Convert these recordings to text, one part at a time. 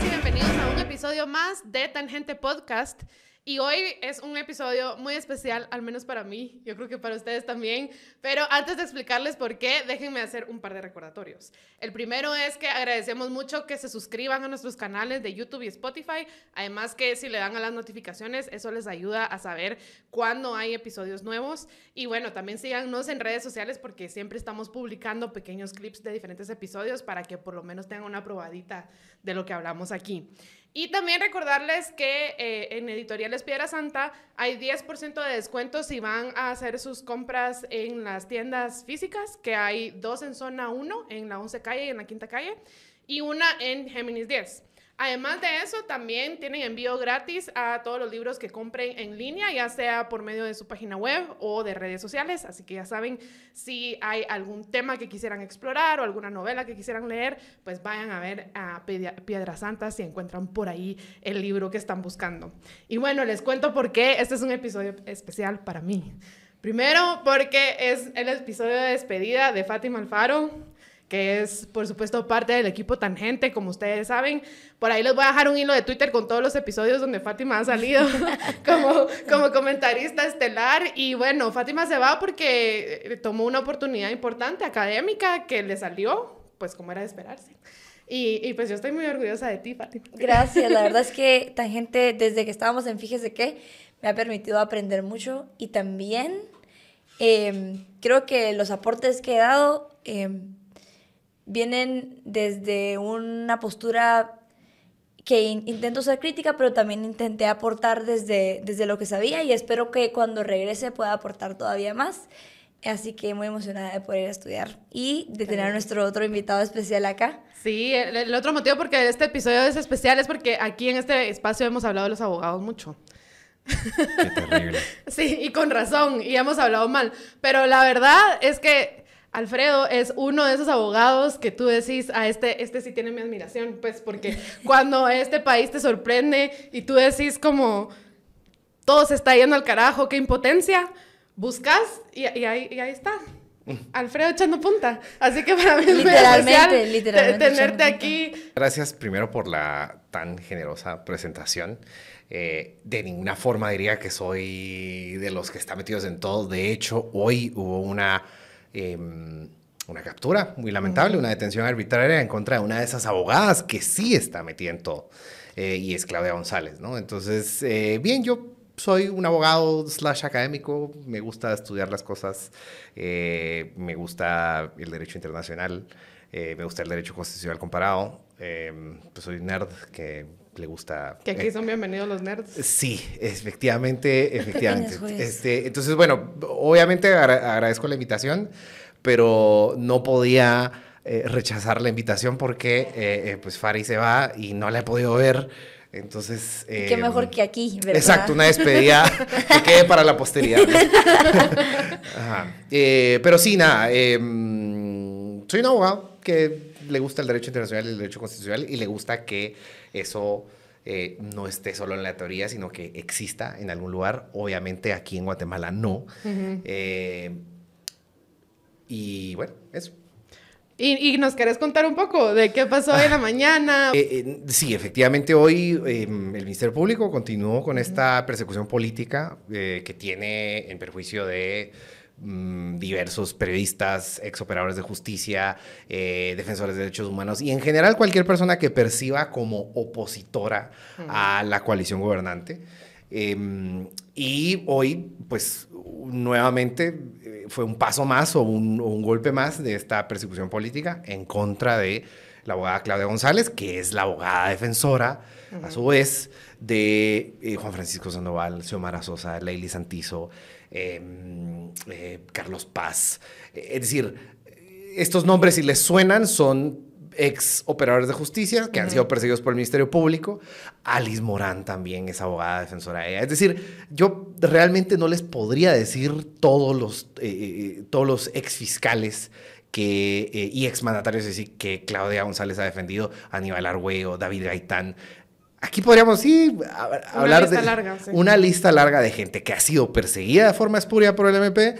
Bienvenidos a un episodio más de Tangente Podcast. Y hoy es un episodio muy especial, al menos para mí, yo creo que para ustedes también. Pero antes de explicarles por qué, déjenme hacer un par de recordatorios. El primero es que agradecemos mucho que se suscriban a nuestros canales de YouTube y Spotify. Además que si le dan a las notificaciones, eso les ayuda a saber cuándo hay episodios nuevos. Y bueno, también síganos en redes sociales porque siempre estamos publicando pequeños clips de diferentes episodios para que por lo menos tengan una probadita de lo que hablamos aquí. Y también recordarles que eh, en Editoriales Piedra Santa hay 10% de descuento si van a hacer sus compras en las tiendas físicas, que hay dos en zona 1, en la 11 calle y en la quinta calle, y una en Géminis 10. Además de eso, también tienen envío gratis a todos los libros que compren en línea, ya sea por medio de su página web o de redes sociales. Así que ya saben, si hay algún tema que quisieran explorar o alguna novela que quisieran leer, pues vayan a ver a Piedra Santa si encuentran por ahí el libro que están buscando. Y bueno, les cuento por qué este es un episodio especial para mí. Primero, porque es el episodio de despedida de Fátima Alfaro que es, por supuesto, parte del equipo Tangente, como ustedes saben. Por ahí les voy a dejar un hilo de Twitter con todos los episodios donde Fátima ha salido como, como comentarista estelar. Y bueno, Fátima se va porque eh, tomó una oportunidad importante académica que le salió, pues como era de esperarse. Y, y, pues yo estoy muy orgullosa de ti, Fátima. Gracias, la verdad es que Tangente, desde que estábamos en Fíjese qué, me ha permitido aprender mucho y también em, creo que los aportes que he dado... Eh, vienen desde una postura que intento ser crítica, pero también intenté aportar desde, desde lo que sabía y espero que cuando regrese pueda aportar todavía más. Así que muy emocionada de poder estudiar y de tener a nuestro otro invitado especial acá. Sí, el, otro motivo porque este episodio es especial es porque aquí en este espacio hemos hablado de los abogados mucho. Qué terrible. sí, y con razón, y hemos hablado mal. Pero la verdad es que Alfredo es uno de esos abogados que tú decís, a este, este sí tiene mi admiración, pues porque cuando este país te sorprende y tú decís como, todo se está yendo al carajo, qué impotencia, buscas y, ahí, está. Alfredo echando punta. Así que para mí es literalmente, literalmente tenerte aquí. Gracias primero por la tan generosa presentación. Eh, de ninguna forma diría que soy de los que están metidos en todo. De hecho, hoy hubo una Em, una captura muy lamentable, una detención arbitraria en contra de una de esas abogadas que sí está metida en todo, eh, y es Claudia González, ¿no? Entonces, eh, bien, yo soy un abogado slash académico, me gusta estudiar las cosas, eh, me gusta el derecho internacional, me gusta el derecho constitucional comparado, em, pues soy nerd que le gusta. Que aquí son bienvenidos los nerds. Sí, efectivamente, efectivamente. este, entonces, bueno, obviamente agradezco la invitación, pero no podía eh, rechazar la invitación porque eh, eh, pues Fari se va y no la he podido ver. Entonces. Qué mejor que aquí, ¿verdad? Exacto, una despedida que quede para la posteridad. pero sí, nada. Em, soy un abogado que le gusta el derecho internacional y el derecho constitucional y le gusta que eso eh, no esté solo en la teoría, sino que exista en algún lugar. Obviamente aquí en Guatemala no. Eh, y bueno, eso. ¿Y, nos querés contar un poco de qué pasó hoy en la mañana? Eh, sí, efectivamente hoy em, el Ministerio Público continuó con esta persecución política que tiene en perjuicio de Mm, diversos periodistas, ex operadores de justicia, eh, defensores de derechos humanos y en general cualquier persona que perciba como opositora a la coalición gobernante. Em, y hoy, pues nuevamente eh, fue un paso más o un, golpe más de esta persecución política en contra de la abogada Claudia González, que es la abogada defensora, a su vez, de eh, Juan Francisco Sandoval, Xiomara Sosa, Leili Santizo, eh, Carlos Paz. Eh, es decir, estos nombres, si les suenan, son ex operadores de justicia que han sido perseguidos por el Ministerio Público. Alice Morán también es abogada defensora de ella. Es decir, yo realmente no les podría decir todos los, eh, todos los ex fiscales que, y ex mandatarios, decir, que Claudia González ha defendido, Aníbal Argüeo, David Gaitán, Aquí podríamos sí hablar de una lista larga de gente que ha sido perseguida de forma espuria por el MP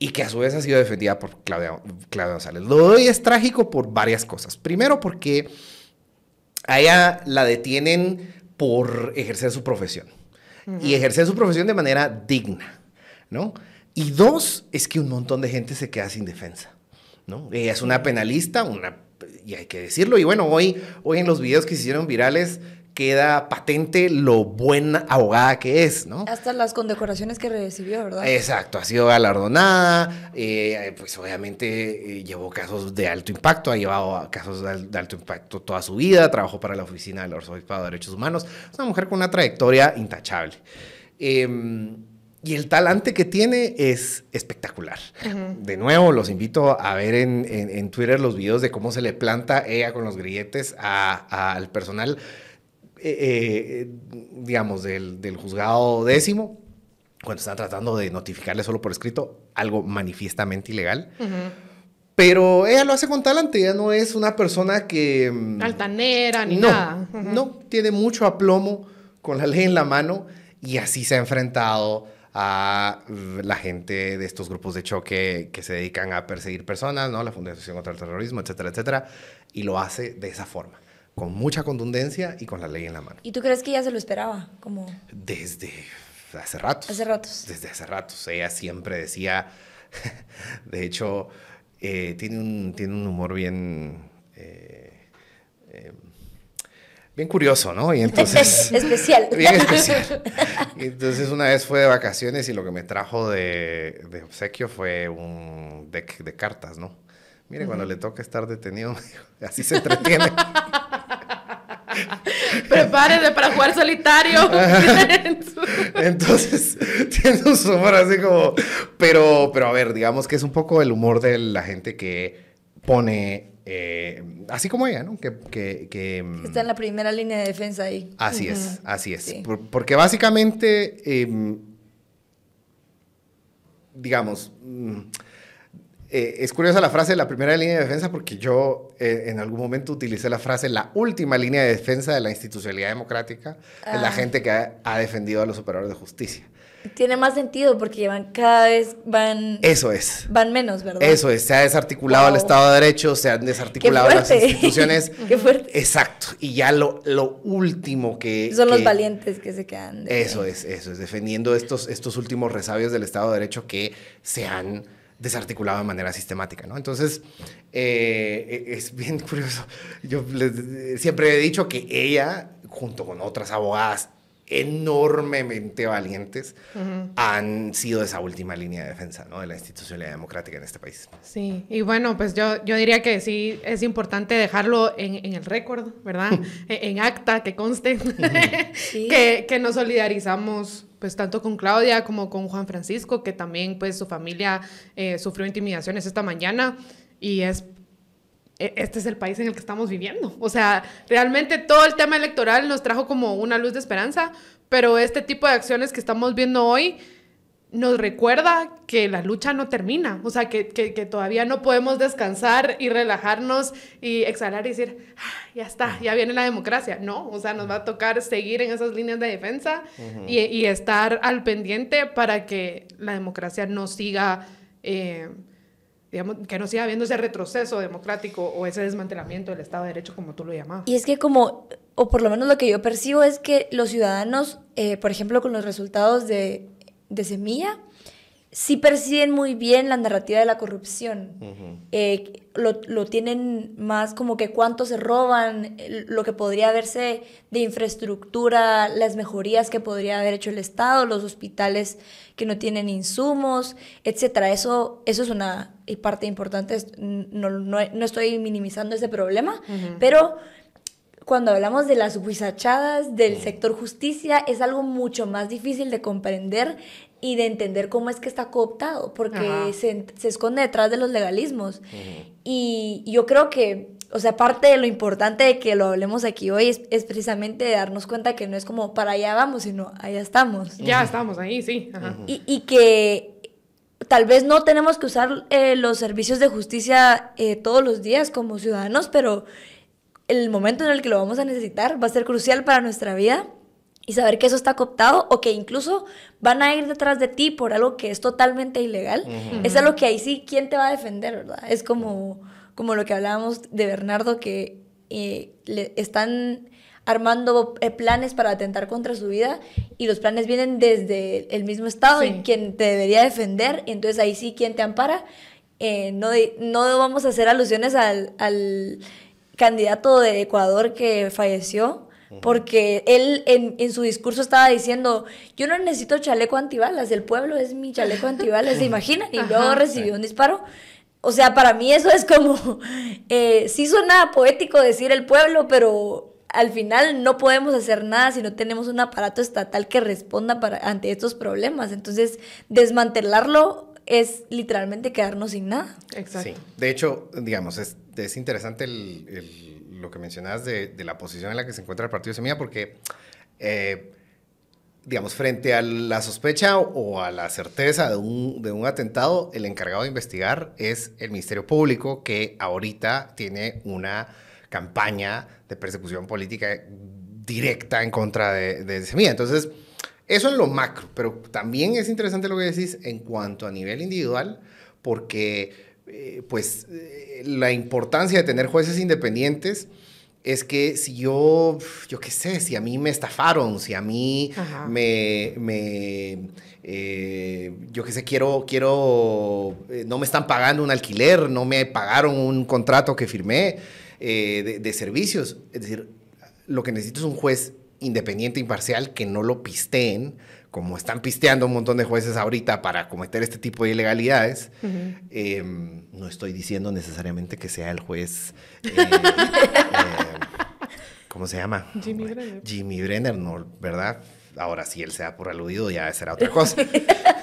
y que a su vez ha sido defendida por Claudia, Claudia González. Lo doy es trágico por varias cosas. Primero porque a ella la detienen por ejercer su profesión y ejercer su profesión de manera digna, ¿no? Y dos, es que un montón de gente se queda sin defensa, ¿no? Ella es una penalista, una, y hay que decirlo, y bueno, hoy, hoy en los videos que se hicieron virales queda patente lo buena abogada que es, ¿no? Hasta las condecoraciones que recibió, ¿verdad? Exacto, ha sido galardonada, eh, pues obviamente eh, llevó casos de alto impacto, ha llevado casos de, de, alto impacto toda su vida, trabajó para la Oficina del Arzobispado de Derechos Humanos, es una mujer con una trayectoria intachable. Eh, y el talante que tiene es espectacular. Uh -huh. De nuevo, los invito a ver en, en, en, Twitter los videos de cómo se le planta ella con los grilletes a, al personal, eh, eh, digamos, del, del, juzgado décimo, cuando están tratando de notificarle solo por escrito algo manifiestamente ilegal. Uh -huh. Pero ella lo hace con talante, ella no es una persona que... mm, Altanera ni no, nada. Uh -huh. No, tiene mucho aplomo con la ley en la mano y así se ha enfrentado a la gente de estos grupos de choque que se dedican a perseguir personas, ¿no? La Fundación contra el Terrorismo, etcétera, etcétera, y lo hace de esa forma, con mucha contundencia y con la ley en la mano. ¿Y tú crees que ella se lo esperaba? Como... Desde hace ratos. Hace ratos. Desde hace ratos. Ella siempre decía, de hecho, eh, tiene, un, tiene un humor bien... Eh, eh, bien curioso, ¿no? Y entonces... especial. Bien especial. Y entonces una vez fue de vacaciones y lo que me trajo de, de obsequio fue un deck de cartas, ¿no? Mire, uh -huh. cuando le toca estar detenido, así se entretiene. Prepárese para jugar solitario. Entonces, tiene un humor así como... Pero, pero a ver, digamos que es un poco el humor de la gente que pone eh, así como ella, ¿no? Que, que, que, mm, Está en la primera línea de defensa ahí. Así uh -huh. es, así es. Sí. Por, porque básicamente, eh, digamos, eh, es curiosa la frase la primera línea de defensa porque yo eh, en algún momento utilicé la frase la última línea de defensa de la institucionalidad democrática ah. es la gente que ha, ha defendido a los operadores de justicia. Tiene más sentido porque van cada vez van Eso es. Van menos, ¿verdad? Eso es, se ha desarticulado wow. el Estado de Derecho, se han desarticulado las instituciones. Qué fuerte. Exacto. Y ya lo, lo último que son que, los valientes que se quedan. De... Eso es, eso es defendiendo estos estos últimos resabios del Estado de Derecho que se han desarticulado de manera sistemática, ¿no? Entonces, eh, es bien curioso. Yo les, siempre he dicho que ella, junto con otras abogadas enormemente valientes uh -huh. han sido esa última línea de defensa ¿no? de la institucionalidad democrática en este país. Sí, y bueno, pues yo, yo diría que sí es importante dejarlo en, en el récord, ¿verdad? en, en, acta, que conste, sí. que, que nos solidarizamos pues tanto con Claudia como con Juan Francisco, que también pues su familia eh, sufrió intimidaciones esta mañana y es e, este es el país en el que estamos viviendo. O sea, realmente todo el tema electoral nos trajo como una luz de esperanza, pero este tipo de acciones que estamos viendo hoy nos recuerda que la lucha no termina, o sea, que, que, que todavía no podemos descansar y relajarnos y exhalar y decir, ah, ya está, ya viene la democracia. No, o sea, nos va a tocar seguir en esas líneas de defensa uh -huh. y, y, estar al pendiente para que la democracia no siga... Eh, digamos, que no siga habiendo ese retroceso democrático o ese desmantelamiento del Estado de Derecho, como tú lo llamabas. Y es que como, o por lo menos lo que yo percibo es que los ciudadanos, eh, por ejemplo, con los resultados de, de Semilla, sí perciben muy bien la narrativa de la corrupción. Uh -huh. eh, lo, lo, tienen más como que cuánto se roban, lo que podría verse de infraestructura, las mejorías que podría haber hecho el Estado, los hospitales que no tienen insumos, etcétera. Eso, eso es una parte importante. No, no, no estoy minimizando ese problema, uh -huh. pero cuando hablamos de las huizachadas del sector justicia, es algo mucho más difícil de comprender y de entender cómo es que está cooptado, porque se, se, esconde detrás de los legalismos. Y yo creo que, o sea, parte de lo importante de que lo hablemos aquí hoy es, es, precisamente darnos cuenta que no es como para allá vamos, sino allá estamos. Ya estamos ahí, sí. Y, y, que tal vez no tenemos que usar eh, los servicios de justicia eh, todos los días como ciudadanos, pero el momento en el que lo vamos a necesitar va a ser crucial para nuestra vida y saber que eso está cooptado o que incluso van a ir detrás de ti por algo que es totalmente ilegal, es algo que ahí sí, ¿quién te va a defender, verdad? Es como, como lo que hablábamos de Bernardo, que eh, le están armando eh, planes para atentar contra su vida y los planes vienen desde el mismo Estado y quien te debería defender, entonces ahí sí, ¿quién te ampara? Eh, no, no vamos a hacer alusiones al, al candidato de Ecuador que falleció, porque él en, en, su discurso estaba diciendo, yo no necesito chaleco antibalas, el pueblo es mi chaleco antibalas, ¿se imaginan? Y luego recibió un disparo. O sea, para mí eso es como, eh, sí suena poético decir el pueblo, pero al final no podemos hacer nada si no tenemos un aparato estatal que responda para, ante estos problemas. Entonces, desmantelarlo es literalmente quedarnos sin nada. Exacto. Sí. De hecho, digamos, es, es interesante el, el lo que mencionabas de, de, la posición en la que se encuentra el Partido Semilla, porque, eh, digamos, frente a la sospecha o a la certeza de un, de un atentado, el encargado de investigar es el Ministerio Público, que ahorita tiene una campaña de persecución política directa en contra de, de Semilla. Entonces, eso en lo macro, pero también es interesante lo que decís en cuanto a nivel individual, porque eh, pues eh, la importancia de tener jueces independientes es que si yo, yo qué sé, si a mí me estafaron, si a mí me, me eh, yo qué sé, quiero, quiero, no me están pagando un alquiler, no me pagaron un contrato que firmé de, de servicios. Es decir, lo que necesito es un juez independiente, imparcial, que no lo pisteen, como están pisteando un montón de jueces ahorita para cometer este tipo de ilegalidades, em, no estoy diciendo necesariamente que sea el juez, eh, eh, ¿cómo se llama? Jimmy Brenner. Jimmy Brenner, no, ¿verdad? Ahora, si él sea por aludido, ya será otra cosa.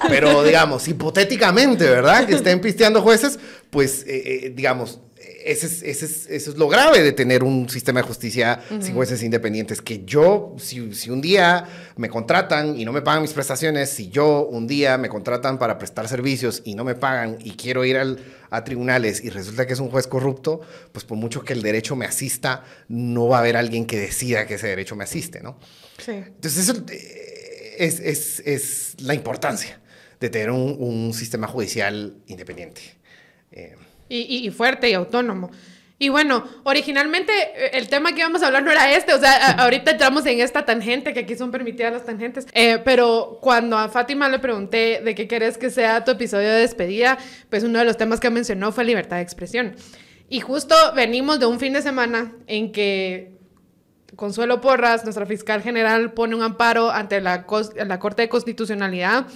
Pero, digamos, hipotéticamente, ¿verdad? Que estén pisteando jueces, pues, eh, digamos, ese es, eso es lo grave de tener un sistema de justicia sin jueces independientes. Que yo, si, si, un día me contratan y no me pagan mis prestaciones, si yo un día me contratan para prestar servicios y no me pagan y quiero ir al, a tribunales y resulta que es un juez corrupto, pues por mucho que el derecho me asista, no va a haber alguien que decida que ese derecho me asiste, ¿no? Sí. Entonces, eso eh, es, es, es la importancia de tener un, un sistema judicial independiente. Eh, y, fuerte y autónomo. Y bueno, originalmente eh, el tema que íbamos a hablar no era este, o sea, ahorita entramos en esta tangente, que aquí son permitidas las tangentes, eh, pero cuando a Fátima le pregunté de qué querés que sea tu episodio de despedida, pues uno de los temas que mencionó fue libertad de expresión. Y justo venimos de un fin de semana en que Consuelo Porras, nuestra fiscal general, pone un amparo ante la, la Corte de Constitucionalidad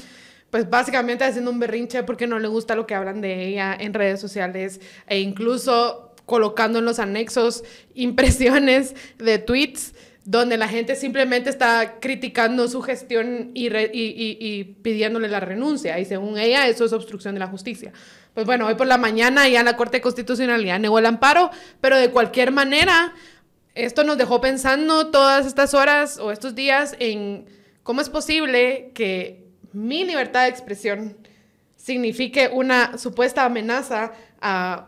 pues básicamente haciendo un berrinche porque no le gusta lo que hablan de ella en redes sociales e incluso colocando en los anexos impresiones de tweets donde la gente simplemente está criticando su gestión y, y, pidiéndole la renuncia. Y según ella, eso es obstrucción de la justicia. Pues bueno, hoy por la mañana ya la Corte de Constitucionalidad negó el amparo, pero de cualquier manera, esto nos dejó pensando todas estas horas o estos días en cómo es posible que mi libertad de expresión signifique una supuesta amenaza a,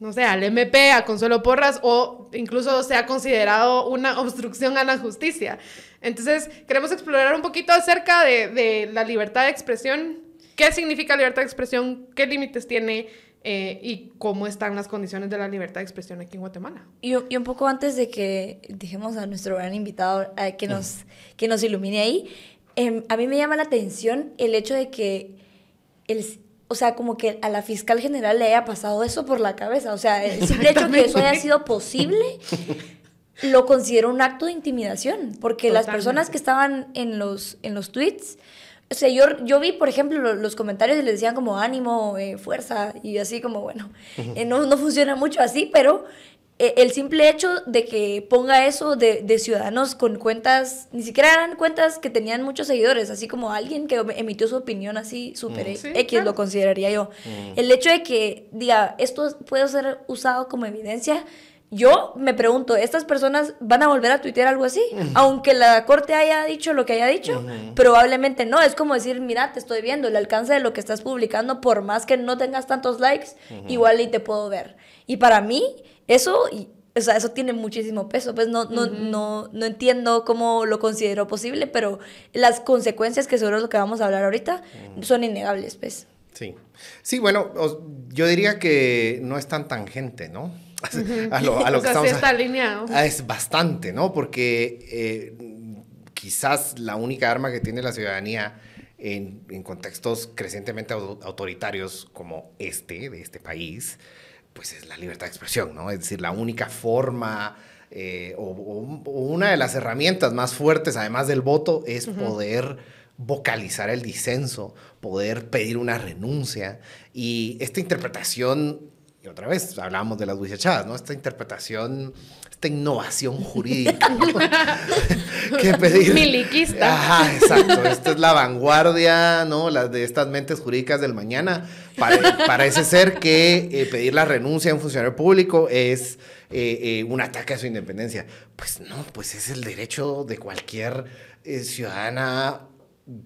no sé, al MP, a Consuelo Porras, o incluso sea considerado una obstrucción a la justicia. Entonces, queremos explorar un poquito acerca de, la libertad de expresión, qué significa libertad de expresión, qué límites tiene eh, y cómo están las condiciones de la libertad de expresión aquí en Guatemala. Y, y un poco antes de que dejemos a nuestro gran invitado eh, que, nos, que nos ilumine ahí, Em, a mí me llama la atención el hecho de que, el, o sea, como que a la fiscal general le haya pasado eso por la cabeza. O sea, el simple hecho de que eso haya sido posible, lo considero un acto de intimidación, porque las personas que estaban en los, en los tweets, o sea, yo, yo vi, por ejemplo, los, comentarios y le decían como ánimo, eh, fuerza, y así como, bueno, eh, no, no funciona mucho así, pero el simple hecho de que ponga eso de, de, ciudadanos con cuentas, ni siquiera eran cuentas que tenían muchos seguidores, así como alguien que emitió su opinión así súper mm. X, lo consideraría yo. Mm. El hecho de que diga, esto puede ser usado como evidencia, yo me pregunto, ¿estas personas van a volver a tuitear algo así? Mm. Aunque la corte haya dicho lo que haya dicho, probablemente no. Es como decir, mira, te estoy viendo, el alcance de lo que estás publicando, por más que no tengas tantos likes, igual y te puedo ver. Y para mí, eso o sea, eso tiene muchísimo peso. Pues no, no, no, no entiendo cómo lo considero posible, pero las consecuencias, que seguro es lo que vamos a hablar ahorita, son innegables, pues. Sí. Sí, bueno, yo diría que no es tan tangente, ¿no? A lo, a lo que estamos... Sí está alineado. Ah, es bastante, ¿no? Porque eh, quizás la única arma que tiene la ciudadanía en, en contextos crecientemente autoritarios como este, de este país, pues es la libertad de expresión, ¿no? Es decir, la única forma eh, o, una de las herramientas más fuertes, además del voto, es poder vocalizar el disenso, poder pedir una renuncia. Y esta interpretación, y otra vez hablábamos de las bucechadas, ¿no? Esta interpretación esta innovación jurídica. que pedir. Miliquista. Ajá, exacto. Esta es la vanguardia, ¿no? Las de estas mentes jurídicas del mañana. parece ser que eh, pedir la renuncia a un funcionario público es eh, eh, un ataque a su independencia. Pues no, pues es el derecho de cualquier ciudadana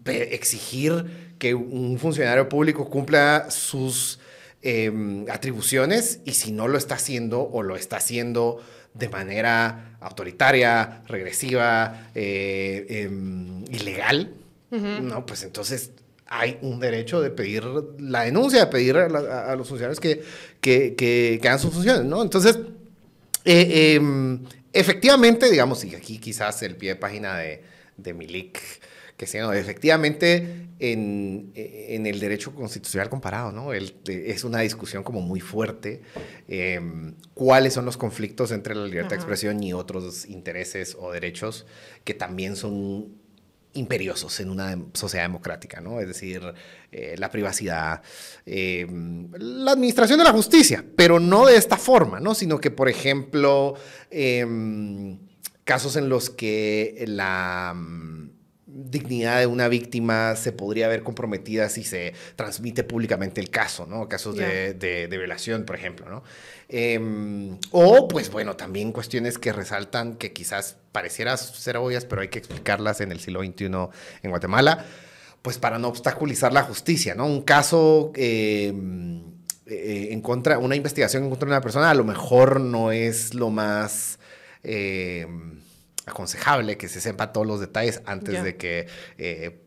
exigir que un funcionario público cumpla sus em, atribuciones y si no lo está haciendo o lo está haciendo de manera autoritaria, regresiva, eh, em, ilegal, no, pues entonces hay un derecho de pedir la denuncia, de pedir a, los funcionarios que, que, que, hagan sus funciones, ¿no? Entonces, eh, em, efectivamente, digamos, y aquí quizás el pie de página de, de Milik que sí, efectivamente en, en, el derecho constitucional comparado, ¿no? El, es una discusión como muy fuerte. Em, ¿Cuáles son los conflictos entre la libertad de expresión y otros intereses o derechos que también son imperiosos en una sociedad democrática, ¿no? Es decir, eh, la privacidad, em, la administración de la justicia, pero no de esta forma, ¿no? Sino que, por ejemplo, em, casos en los que la dignidad de una víctima se podría ver comprometida si se transmite públicamente el caso, ¿no? Casos de, de, violación, por ejemplo, ¿no? Em, o, pues bueno, también cuestiones que resaltan que quizás parecieran ser obvias, pero hay que explicarlas en el siglo XXI en Guatemala, pues para no obstaculizar la justicia, ¿no? Un caso... Em, eh, en contra, una investigación en contra de una persona a lo mejor no es lo más... Eh, aconsejable que se sepa todos los detalles antes de que eh,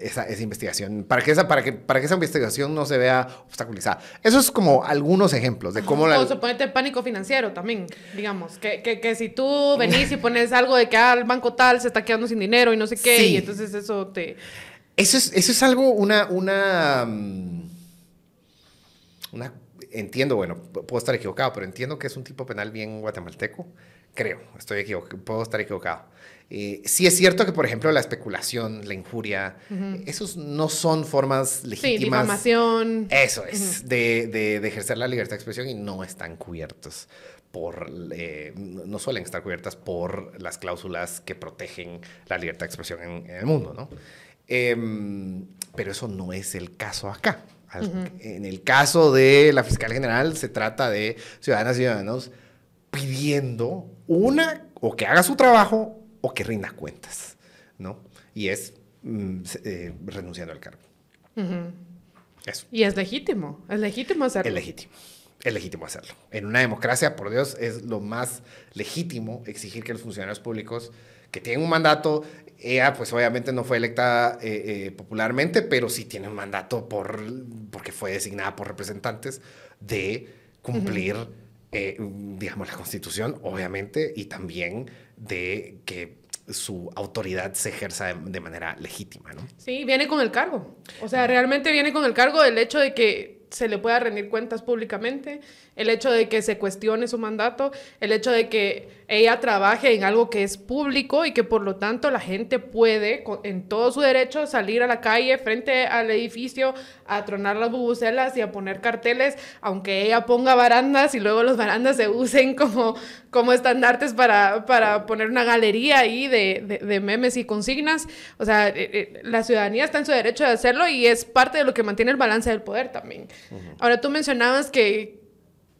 esa, esa, investigación, para que esa, para, que, para que esa investigación no se vea obstaculizada. Eso es como algunos ejemplos de cómo... La... O ponerte pánico financiero también, digamos, que, que, que, si tú venís y pones algo de que ah, el banco tal se está quedando sin dinero y no sé qué, y entonces eso te... Eso es, eso es algo, una, una, una, entiendo, bueno, puedo estar equivocado, pero entiendo que es un tipo penal bien guatemalteco Creo, estoy equivocado, puedo estar equivocado. Eh, sí es cierto que, por ejemplo, la especulación, la injuria, esos no son formas legítimas. Sí, difamación. Eso es, de, de, ejercer la libertad de expresión y no están cubiertos por, eh, no suelen estar cubiertas por las cláusulas que protegen la libertad de expresión en, el mundo, ¿no? Em, pero eso no es el caso acá. En el caso de la fiscal general se trata de ciudadanas y ciudadanos pidiendo una, o que haga su trabajo o que rinda cuentas, ¿no? Y es mm, eh, renunciando al cargo. Eso. Y es legítimo, es legítimo hacerlo. Es legítimo, es legítimo hacerlo. En una democracia, por Dios, es lo más legítimo exigir que los funcionarios públicos que tienen un mandato, ella pues obviamente no fue electa eh, eh, popularmente, pero sí tiene un mandato por, porque fue designada por representantes de cumplir eh, digamos, la constitución, obviamente, y también de que su autoridad se ejerza de, manera legítima, ¿no? Sí, viene con el cargo. O sea, realmente viene con el cargo del hecho de que se le pueda rendir cuentas públicamente, el hecho de que se cuestione su mandato, el hecho de que ella trabaje en algo que es público y que por lo tanto la gente puede, en todo su derecho, salir a la calle frente al edificio a tronar las bubucelas y a poner carteles, aunque ella ponga barandas y luego los barandas se usen como, como estandartes para, para poner una galería ahí de, de, memes y consignas. O sea, eh, eh, la ciudadanía está en su derecho de hacerlo y es parte de lo que mantiene el balance del poder también. Ahora, tú mencionabas que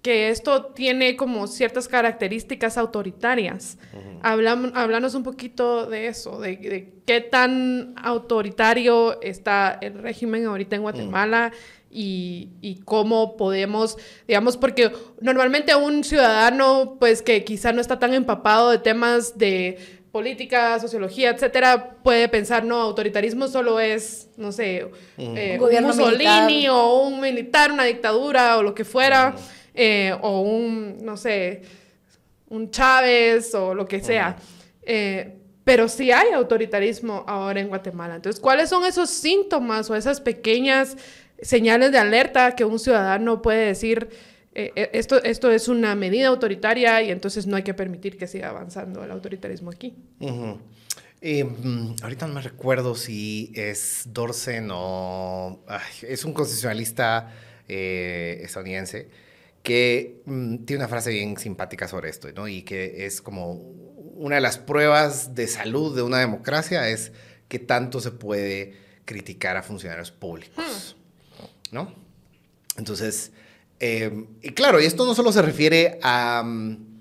que esto tiene como ciertas características autoritarias. Hablamos, un poquito de eso, de, qué tan autoritario está el régimen ahorita en Guatemala y, y, cómo podemos, digamos, porque normalmente un ciudadano, pues que quizá no está tan empapado de temas de política, sociología, etcétera, puede pensar, no, autoritarismo solo es, no sé, eh, un, Mussolini o un militar, una dictadura o lo que fuera, eh, o un, no sé, un Chávez o lo que sea. Eh, pero sí hay autoritarismo ahora en Guatemala. Entonces, ¿cuáles son esos síntomas o esas pequeñas señales de alerta que un ciudadano puede decir, eh, eh, esto, esto es una medida autoritaria y entonces no hay que permitir que siga avanzando el autoritarismo aquí? Mm, ahorita no me recuerdo si es Dorsen o... es un constitucionalista estadounidense que mm, tiene una frase bien simpática sobre esto, ¿no? Y que es como una de las pruebas de salud de una democracia es que tanto se puede criticar a funcionarios públicos, hmm. ¿no? Entonces, em, y claro, y esto no solo se refiere a mm,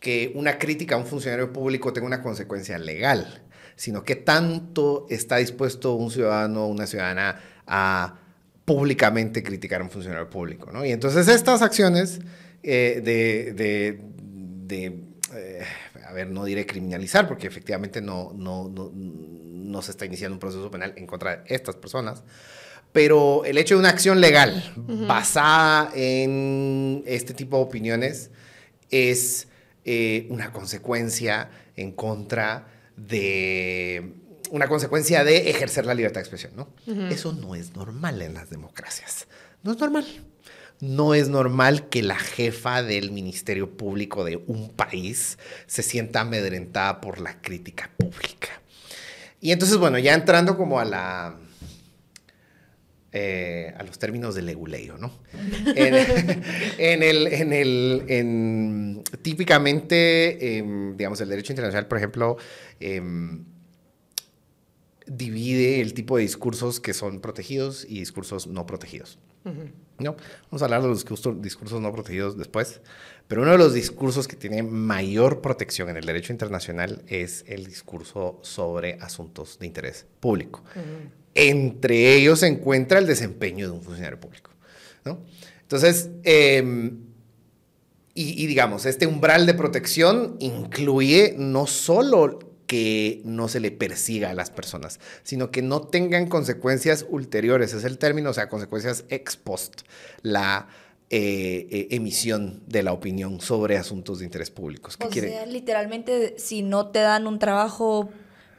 que una crítica a un funcionario público tenga una consecuencia legal, sino que tanto está dispuesto un ciudadano o una ciudadana a públicamente criticar a un funcionario público, ¿no? Y entonces estas acciones eh, de, de, eh, a ver, no diré criminalizar, porque efectivamente no, no, no, se está iniciando un proceso penal en contra de estas personas, pero el hecho de una acción legal basada en este tipo de opiniones es eh, una consecuencia en contra de una consecuencia de ejercer la libertad de expresión, ¿no? Eso no es normal en las democracias. No es normal no es normal que la jefa del Ministerio Público de un país se sienta amedrentada por la crítica pública. Y entonces, bueno, ya entrando como a la... Eh, a los términos del leguleo, ¿no? en, el, en el, en, típicamente, em, digamos, el derecho internacional, por ejemplo, em, divide el tipo de discursos que son protegidos y discursos no protegidos. ¿no? Vamos a hablar de los discursos, no protegidos después, pero uno de los discursos que tiene mayor protección en el derecho internacional es el discurso sobre asuntos de interés público. Entre ellos se encuentra el desempeño de un funcionario público. ¿no? Entonces, em, y, y digamos, este umbral de protección incluye no solo que no se le persiga a las personas, sino que no tengan consecuencias ulteriores, es el término, o sea, consecuencias ex post, la eh, eh, emisión de la opinión sobre asuntos de interés público. o sea, literalmente, si no te dan un trabajo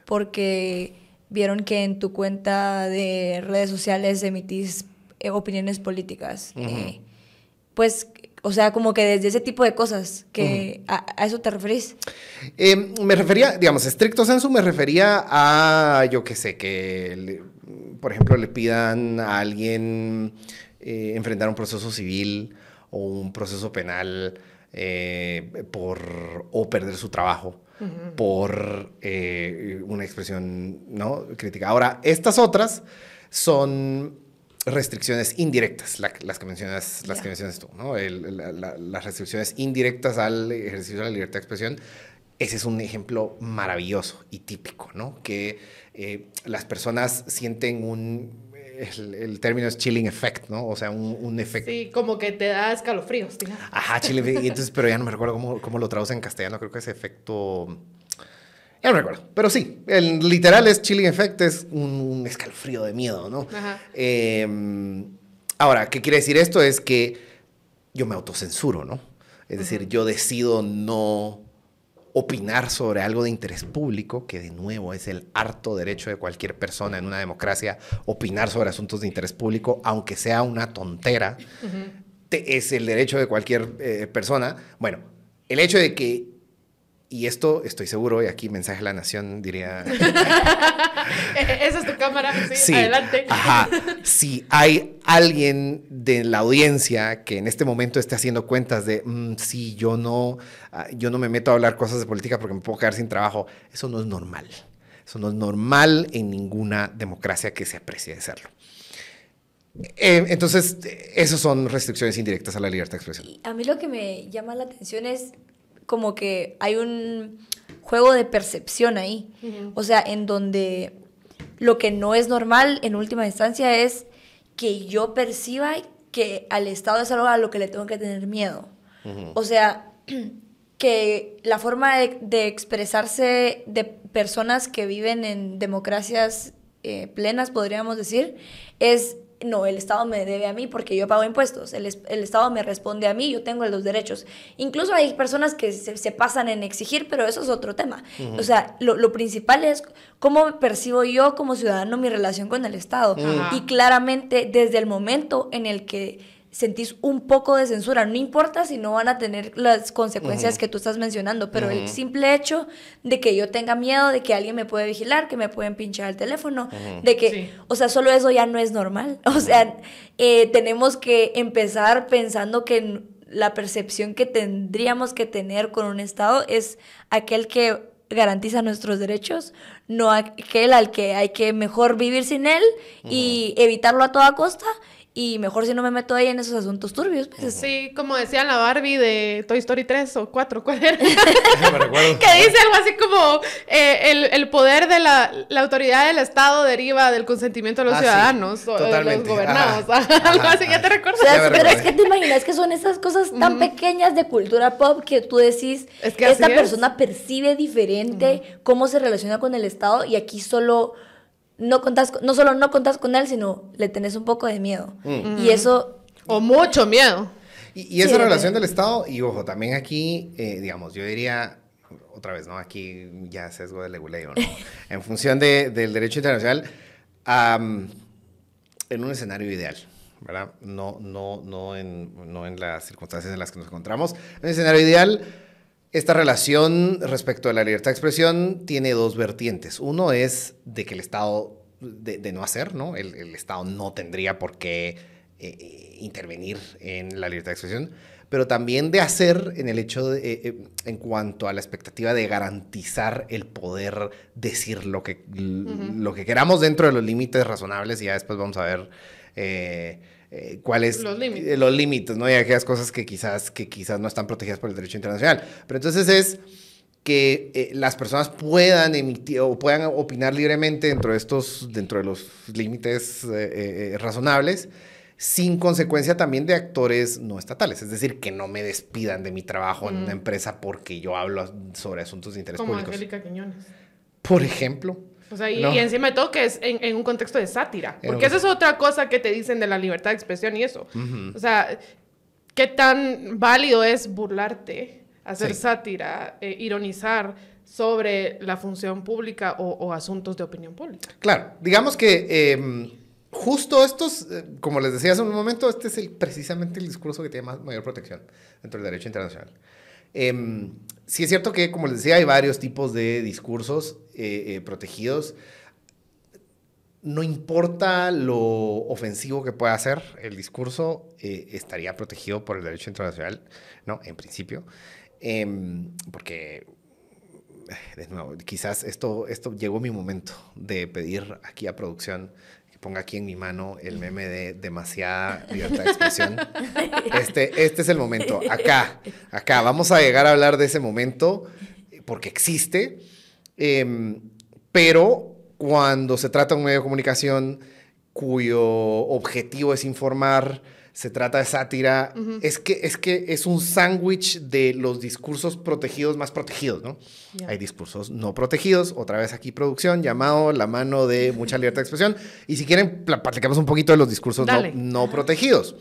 porque vieron que en tu cuenta de redes sociales emitís eh, opiniones políticas, pues o sea, como que desde ese tipo de cosas, que a, eso te referís. Em, me refería, digamos, estricto sensu, me refería a, yo qué sé, que, por ejemplo, le pidan a alguien eh, enfrentar un proceso civil o un proceso penal eh, por, o perder su trabajo por eh, una expresión ¿no? crítica. Ahora, estas otras son restricciones indirectas, las que mencionas, las que mencionas tú, ¿no? las restricciones indirectas al ejercicio de la libertad de expresión. Ese es un ejemplo maravilloso y típico, ¿no? Que eh, las personas sienten un, el, término es chilling effect, ¿no? O sea, un, efecto. Sí, como que te da escalofríos, digamos. Ajá, chilling effect. entonces, pero ya no me recuerdo cómo, cómo lo traduce en castellano. Creo que ese efecto ya no recuerdo. Pero sí, el literal es chilling effect, es un, escalofrío de miedo, ¿no? Em, ahora, ¿qué quiere decir esto? Es que yo me autocensuro, ¿no? Es decir, yo decido no opinar sobre algo de interés público, que de nuevo es el harto derecho de cualquier persona en una democracia, opinar sobre asuntos de interés público, aunque sea una tontera, es el derecho de cualquier eh, persona. Bueno, el hecho de que y esto estoy seguro, y aquí mensaje a la nación diría... Esa es tu cámara, sí, adelante. Ajá. Si hay alguien de la audiencia que en este momento esté haciendo cuentas de, mm, sí, yo no, ah, yo no me meto a hablar cosas de política porque me puedo quedar sin trabajo, eso no es normal. Eso no es normal en ninguna democracia que se aprecie de serlo. Eh, entonces, esas son restricciones indirectas a la libertad de expresión. a mí lo que me llama la atención es como que hay un juego de percepción ahí. O sea, en donde lo que no es normal en última instancia es que yo perciba que al Estado es algo a lo que le tengo que tener miedo. O sea, que la forma de, expresarse de personas que viven en democracias eh, plenas, podríamos decir, es no, el Estado me debe a mí porque yo pago impuestos, el, Estado me responde a mí, yo tengo los derechos. Incluso hay personas que se, pasan en exigir, pero eso es otro tema. O sea, lo, principal es cómo percibo yo como ciudadano mi relación con el Estado. Y claramente desde el momento en el que sentís un poco de censura. No importa si no van a tener las consecuencias que tú estás mencionando, pero el simple hecho de que yo tenga miedo de que alguien me puede vigilar, que me pueden pinchar el teléfono, de que, o sea, solo eso ya no es normal. O sea, eh, tenemos que empezar pensando que la percepción que tendríamos que tener con un Estado es aquel que garantiza nuestros derechos, no aquel al que hay que mejor vivir sin él y evitarlo a toda costa y mejor si no me meto ahí en esos asuntos turbios. Pues. Sí, como decía la Barbie de Toy Story 3 o 4, ¿cuál era? que dice algo así como eh, el, el, poder de la, la, autoridad del Estado deriva del consentimiento de los ah, ciudadanos o de los gobernados. algo así, ¿ya te recuerdas? pero es que te imaginas que son esas cosas tan pequeñas de cultura pop que tú decís, es que esta persona percibe diferente cómo se relaciona con el Estado y aquí solo no contás, no solo no contás con él, sino le tenés un poco de miedo. Mm. Y eso... O mucho miedo. Y, esa relación del Estado, y ojo, también aquí, eh, digamos, yo diría, otra vez, ¿no? Aquí ya sesgo del leguleo, ¿no? en función del derecho internacional, en un escenario ideal, ¿verdad? No, no, no, en, no en las circunstancias en las que nos encontramos. En un escenario ideal, esta relación respecto a la libertad de expresión tiene dos vertientes. Uno es de que el Estado, de, no hacer, ¿no? El, Estado no tendría por qué eh, intervenir en la libertad de expresión, pero también de hacer en el hecho de, eh, eh, en cuanto a la expectativa de garantizar el poder decir lo que, lo que queramos dentro de los límites razonables y ya después vamos a ver eh, cuáles los límites. Eh, los límites, ¿no? Y aquellas cosas que quizás, que quizás no están protegidas por el derecho internacional. Pero entonces es que eh, las personas puedan emitir o puedan opinar libremente dentro de estos, dentro de los límites razonables, sin consecuencia también de actores no estatales. Es decir, que no me despidan de mi trabajo en una empresa porque yo hablo sobre asuntos de interés Como público. Angélica Quiñones. Por ejemplo. O sea, y, encima de todo que es en, un contexto de sátira. Porque esa es otra cosa que te dicen de la libertad de expresión y eso. O sea, qué tan válido es burlarte, hacer sátira, eh, ironizar sobre la función pública o, asuntos de opinión pública. Claro, digamos que em, justo estos, eh, como les decía hace un momento, este es el, precisamente el discurso que tiene más, mayor protección dentro del derecho internacional. Eh, sí es cierto que, como les decía, hay varios tipos de discursos eh, eh, protegidos. No importa lo ofensivo que pueda ser el discurso, eh, estaría protegido por el derecho internacional, ¿no? En principio. Em, porque, de nuevo, quizás esto, esto llegó mi momento de pedir aquí a producción ponga aquí en mi mano el meme de demasiada libertad de expresión. Este, este es el momento, acá, acá. Vamos a llegar a hablar de ese momento porque existe, em, pero cuando se trata de un medio de comunicación cuyo objetivo es informar, se trata de sátira, es, que, es que es un sándwich de los discursos protegidos más protegidos, ¿no? Hay discursos no protegidos, otra vez aquí producción, llamado La mano de mucha libertad de expresión, y si quieren, platicamos un poquito de los discursos no, no protegidos.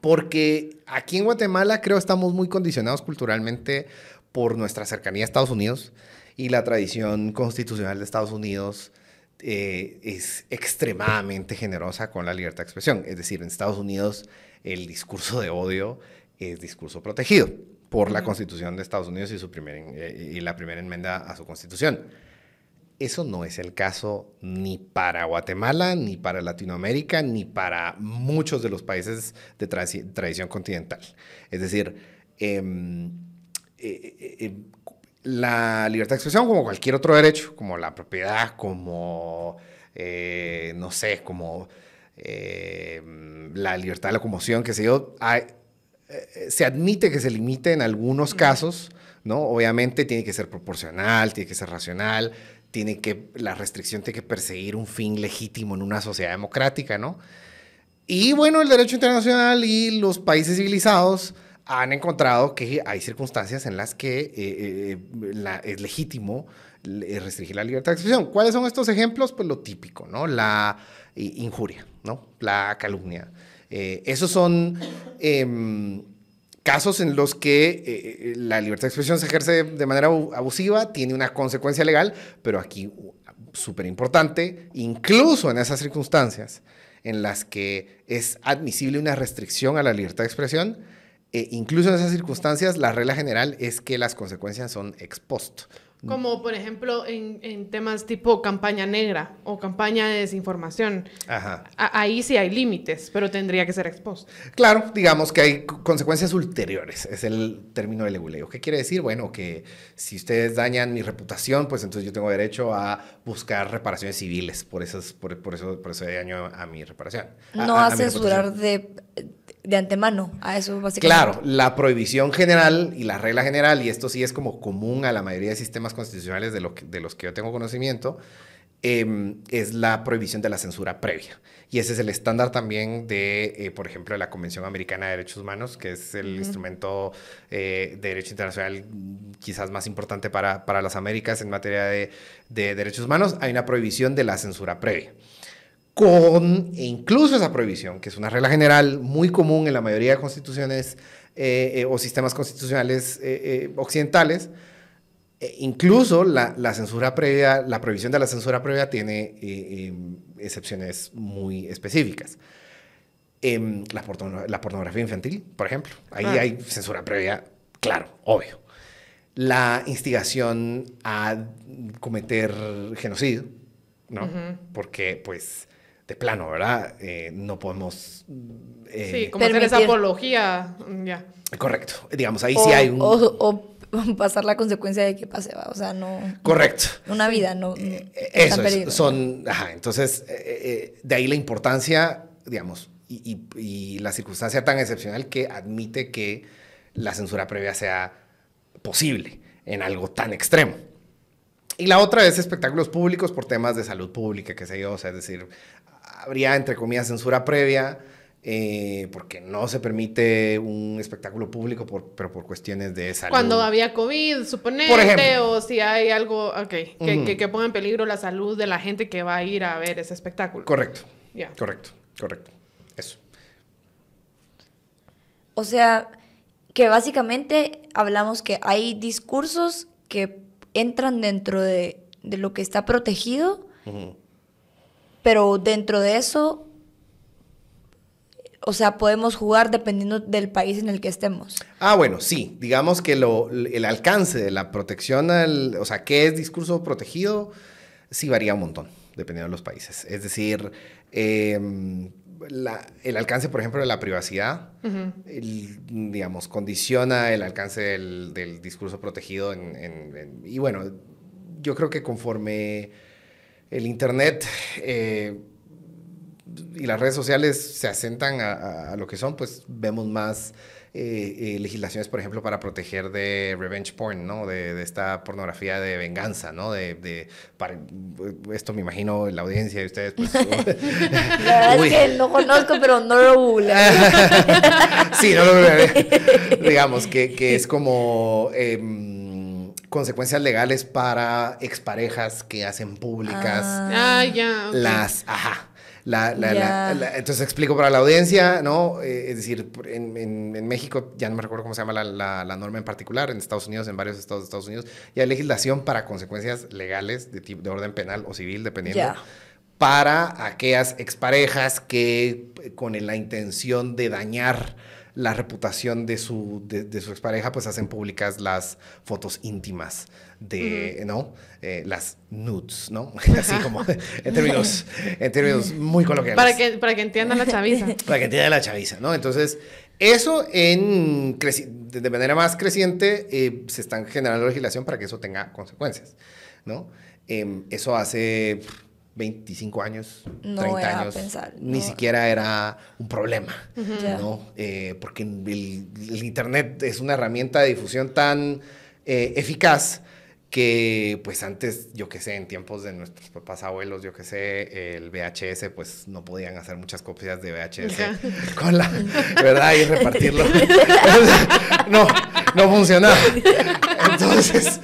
Porque aquí en Guatemala creo estamos muy condicionados culturalmente por nuestra cercanía a Estados Unidos y la tradición constitucional de Estados Unidos eh, es extremadamente generosa con la libertad de expresión. Es decir, en Estados Unidos el discurso de odio es discurso protegido por la Constitución de Estados Unidos y, su eh, y la primera enmienda a su Constitución. Eso no es el caso ni para Guatemala, ni para Latinoamérica, ni para muchos de los países de tradición continental. Es decir, em, eh, la libertad de expresión como cualquier otro derecho, como la propiedad, como, eh, no sé, como eh, la libertad de locomoción, que sé yo, eh, se admite que se limite en algunos casos, ¿no? Obviamente tiene que ser proporcional, tiene que ser racional, tiene que, la restricción tiene que perseguir un fin legítimo en una sociedad democrática, ¿no? Y bueno, el derecho internacional y los países civilizados han encontrado que hay circunstancias en las que eh, eh, la, es legítimo restringir la libertad de expresión. ¿Cuáles son estos ejemplos? Pues lo típico, ¿no? La injuria, ¿no? La calumnia. esos son em, casos en los que la libertad de expresión se ejerce de manera abusiva, tiene una consecuencia legal, pero aquí súper importante, incluso en esas circunstancias en las que es admisible una restricción a la libertad de expresión, e incluso en esas circunstancias la regla general es que las consecuencias son ex post. Como por ejemplo en, en, temas tipo campaña negra o campaña de desinformación. Ajá. ahí sí hay límites, pero tendría que ser expuesto. Claro, digamos que hay consecuencias ulteriores, es el término del eguleo. ¿Qué quiere decir? Bueno, que si ustedes dañan mi reputación, pues entonces yo tengo derecho a buscar reparaciones civiles por, esos, por, por eso, por ese daño a mi reparación. No a, a censurar de de antemano a eso básicamente. Claro, la prohibición general y la regla general, y esto sí es como común a la mayoría de sistemas constitucionales de, lo de los que yo tengo conocimiento, em, es la prohibición de la censura previa. Y ese es el estándar también de, eh, por ejemplo, de la Convención Americana de Derechos Humanos, que es el instrumento eh, de derecho internacional quizás más importante para, para las Américas en materia de, de derechos humanos. Hay una prohibición de la censura previa con incluso esa prohibición, que es una regla general muy común en la mayoría de constituciones eh, eh, o sistemas constitucionales eh, occidentales, incluso la, censura previa, la prohibición de la censura previa tiene excepciones muy específicas. Em, la, pornografía infantil, por ejemplo, ahí hay censura previa, claro, obvio. La instigación a cometer genocidio, ¿no? Porque, pues, de plano, ¿verdad? Eh, no podemos... Eh, sí, como hacer esa apología, ya. Correcto. Digamos, ahí sí hay un... O, pasar la consecuencia de que pase, ¿va? o sea, no... Correcto. Una vida, no... Eh, eso es, son... Ajá, entonces, de ahí la importancia, digamos, y, y la circunstancia tan excepcional que admite que la censura previa sea posible en algo tan extremo. Y la otra es espectáculos públicos por temas de salud pública, que sé yo, o sea, es decir, habría, entre comillas, censura previa, eh, porque no se permite un espectáculo público, por, pero por cuestiones de salud. Cuando había COVID, suponete, o si hay algo que, que, ponga en peligro la salud de la gente que va a ir a ver ese espectáculo. Correcto. Correcto, correcto. Eso. O sea, que básicamente hablamos que hay discursos que entran dentro de, lo que está protegido, pero dentro de eso, o sea, podemos jugar dependiendo del país en el que estemos. Ah, bueno, sí. Digamos que lo, el alcance de la protección, o sea, qué es discurso protegido, sí varía un montón, dependiendo de los países. Es decir, em, el alcance, por ejemplo, de la privacidad, digamos, condiciona el alcance del, discurso protegido. y bueno, yo creo que conforme el Internet eh, y las redes sociales se asentan a, lo que son, pues vemos más eh, eh, legislaciones, por ejemplo, para proteger de revenge porn, ¿no? De, esta pornografía de venganza, ¿no? De, esto me imagino la audiencia de ustedes. Pues, la verdad es que no conozco, pero no lo google. sí, no lo. Digamos que, que, es como em, consecuencias legales para exparejas que hacen públicas ah, ya. las, ajá, entonces explico para la audiencia, ¿no? Eh, es decir, en, México, ya no me recuerdo cómo se llama la, norma en particular, en Estados Unidos, en varios estados de Estados Unidos, y hay legislación para consecuencias legales de, de orden penal o civil, dependiendo. Para aquellas exparejas que con la intención de dañar la reputación de su, de, su expareja, pues hacen públicas las fotos íntimas de, ¿no? Eh, las nudes, ¿no? Así como en términos, en términos muy coloquiales. Para que, para que entiendan la chaviza. para que entiendan la chaviza, ¿no? Entonces, eso en de manera más creciente eh, se están generando legislación para que eso tenga consecuencias, ¿no? Em, eso hace 25 años, 30 años, ni siquiera era un problema, ¿no? Eh, porque el, Internet es una herramienta de difusión tan eh, eficaz que pues antes, yo que sé, en tiempos de nuestros papás abuelos, yo que sé, el VHS, pues no podían hacer muchas copias de VHS con la, ¿verdad? Y repartirlo. no, no funcionaba. Entonces,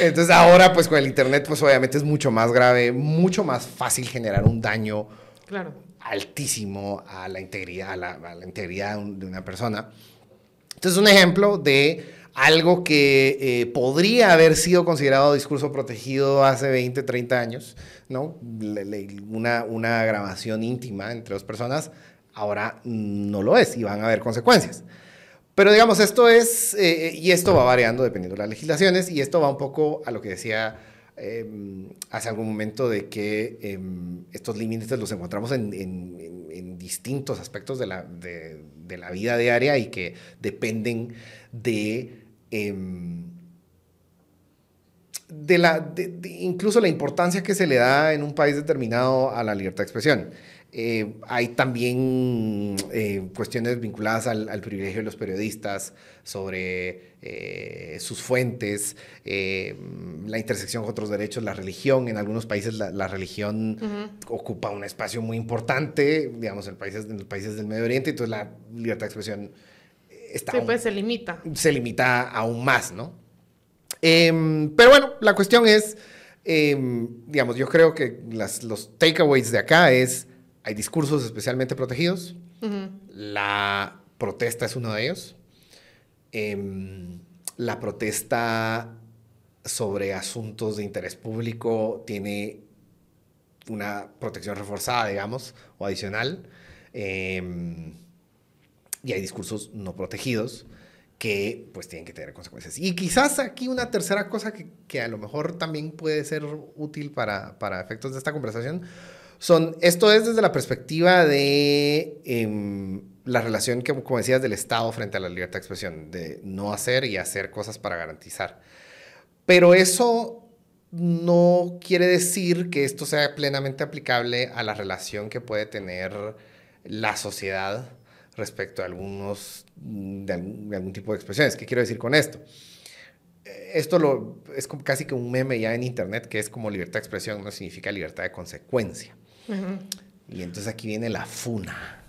entonces ahora pues con el Internet pues obviamente es mucho más grave, mucho más fácil generar un daño claro. altísimo a la integridad, a la, a la integridad de una persona. Entonces un ejemplo de algo que eh, podría haber sido considerado discurso protegido hace 20, 30 años, ¿no? una, una grabación íntima entre dos personas, ahora no lo es y van a haber consecuencias. Pero digamos, esto es, eh, y esto va variando dependiendo de las legislaciones, y esto va un poco a lo que decía em, hace algún momento de que em, estos límites los encontramos en, distintos aspectos de la, vida diaria y que dependen de Em, de incluso la importancia que se le da en un país determinado a la libertad de expresión. Eh, hay también eh, cuestiones vinculadas al, privilegio de los periodistas sobre eh, sus fuentes, la intersección con otros derechos, la religión. En algunos países la, religión ocupa un espacio muy importante, digamos, en países, en los países del Medio Oriente, entonces la libertad de expresión sí, pues se limita. Se limita aún más, ¿no? Em, pero bueno, la cuestión es, em, digamos, yo creo que las, los takeaways de acá es, hay discursos especialmente protegidos, la protesta es uno de ellos, em, la protesta sobre asuntos de interés público tiene una protección reforzada, digamos, o adicional. Y hay discursos no protegidos que pues tienen que tener consecuencias. Y quizás aquí una tercera cosa que, que a lo mejor también puede ser útil para, para, efectos de esta conversación son, esto es desde la perspectiva de eh, la relación que, como decías, del Estado frente a la libertad de expresión, de no hacer y hacer cosas para garantizar. Pero eso no quiere decir que esto sea plenamente aplicable a la relación que puede tener la sociedad respecto a algunos, de algún, tipo de expresiones. ¿Qué quiero decir con esto? Esto lo, es casi que un meme ya en Internet, que es como libertad de expresión, no significa libertad de consecuencia. Y entonces aquí viene la funa.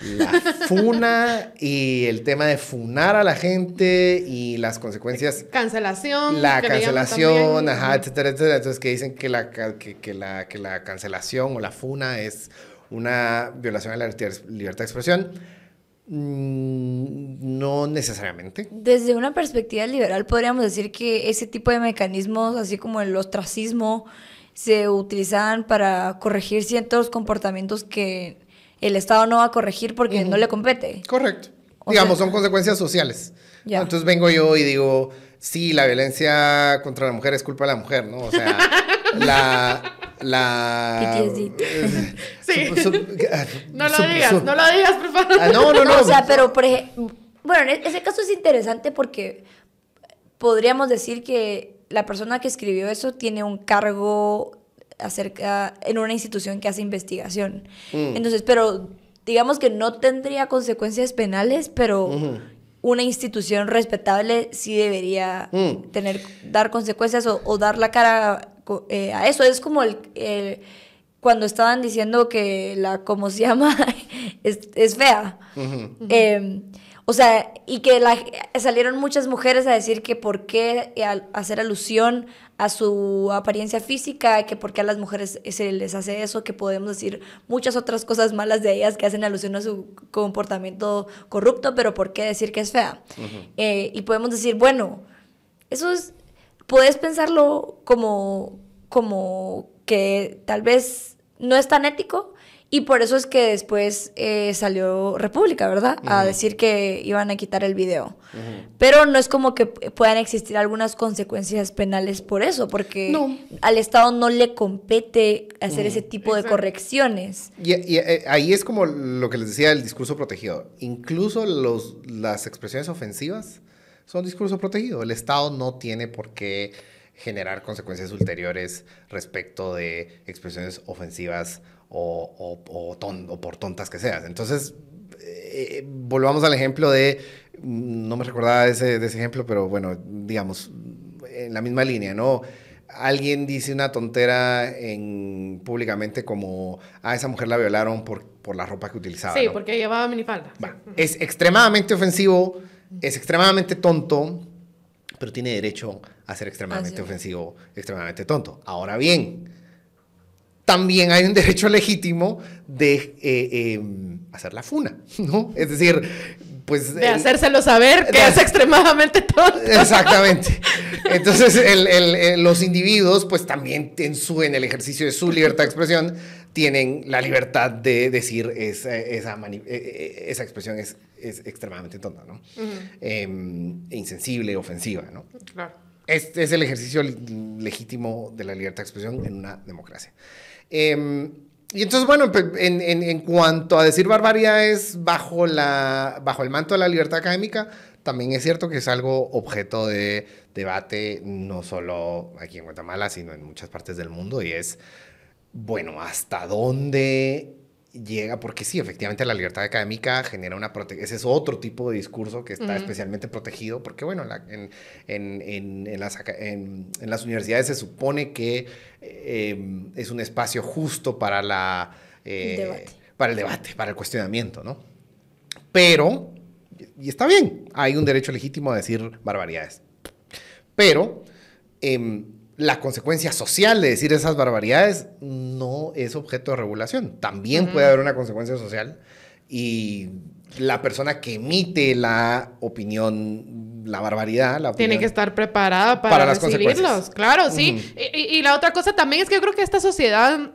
La funa y el tema de funar a la gente y las consecuencias. Cancelación. La cancelación, ajá, etcétera, etcétera. Entonces que dicen que la, que, que, la, que la cancelación o la funa es una violación a la libertad de expresión. Mm, no necesariamente. Desde una perspectiva liberal podríamos decir que ese tipo de mecanismos, así como el ostracismo, se utilizan para corregir ciertos comportamientos que el Estado no va a corregir porque no le compete. Correcto. Digamos, son consecuencias sociales. Entonces vengo yo y digo, sí, la violencia contra la mujer es culpa de la mujer, ¿no? O sea, la, la... sí. no lo digas, no lo digas, por favor. Ah, no, no, no. O sea, pero por ejemplo, bueno, e-, ese caso es interesante porque podríamos decir que la persona que escribió eso tiene un cargo acerca en una institución que hace investigación. Mm. Entonces, pero digamos que no tendría consecuencias penales, pero una institución respetable sí debería mm. tener dar consecuencias o, o, dar la cara eh, a eso. Es como el, cuando estaban diciendo que la, ¿cómo se llama? es, fea. Em, o sea, y que la, salieron muchas mujeres a decir que por qué hacer alusión a su apariencia física, que por qué a las mujeres se les hace eso, que podemos decir muchas otras cosas malas de ellas que hacen alusión a su comportamiento corrupto, pero por qué decir que es fea. Eh, y podemos decir, bueno, eso es, puedes pensarlo como, como que tal vez no es tan ético y por eso es que después eh, salió República, ¿verdad? A decir que iban a quitar el video. Pero no es como que puedan existir algunas consecuencias penales por eso, porque al Estado no le compete hacer ese tipo de correcciones. Y, eh, ahí es como lo que les decía el discurso protegido. Incluso los, las expresiones ofensivas son discurso protegido. El Estado no tiene por qué generar consecuencias ulteriores respecto de expresiones ofensivas o, o, por tontas que seas. Entonces, eh, volvamos al ejemplo de, no me recordaba de ese, ejemplo, pero bueno, digamos, en la misma línea, ¿no? Alguien dice una tontera en, públicamente como, ah, esa mujer la violaron por, por la ropa que utilizaba. Sí, ¿no? porque llevaba minifalda. Es extremadamente ofensivo, es extremadamente tonto, pero tiene derecho a ser extremadamente ofensivo, extremadamente tonto. Ahora bien, también hay un derecho legítimo de eh, eh, hacer la funa, ¿no? Es decir, pues... De el- hacérselo saber que de- es extremadamente tonto. Exactamente. Entonces, el- el- el- los individuos, pues también en, su, en el ejercicio de su libertad de expresión, tienen la libertad de decir esa, esa, eh, esa expresión es, es extremadamente tonta, ¿no? Em, e insensible, ofensiva, ¿no? Claro. Este es el ejercicio legítimo de la libertad de expresión en una democracia. Em, y entonces, bueno, en, en- en cuanto a decir barbaridades bajo, la, bajo el manto de la libertad académica, también es cierto que es algo objeto de debate, no solo aquí en Guatemala, sino en muchas partes del mundo, y es, bueno, ¿hasta dónde llega? Porque sí, efectivamente la libertad académica genera una protección, ese es otro tipo de discurso que está especialmente protegido, porque bueno, la- en, en- en- las, en- universidades se supone que eh, es un espacio justo para la... eh. Para el debate, para el cuestionamiento, ¿no? Pero, y está bien, hay un derecho legítimo a decir barbaridades. Pero em, la consecuencia social de decir esas barbaridades no es objeto de regulación. También puede haber una consecuencia social y la persona que emite la opinión, la barbaridad, la Tiene que estar preparada para, Para las recibirlos. consecuencias. Claro, sí. Y- y la otra cosa también es que yo creo que esta sociedad,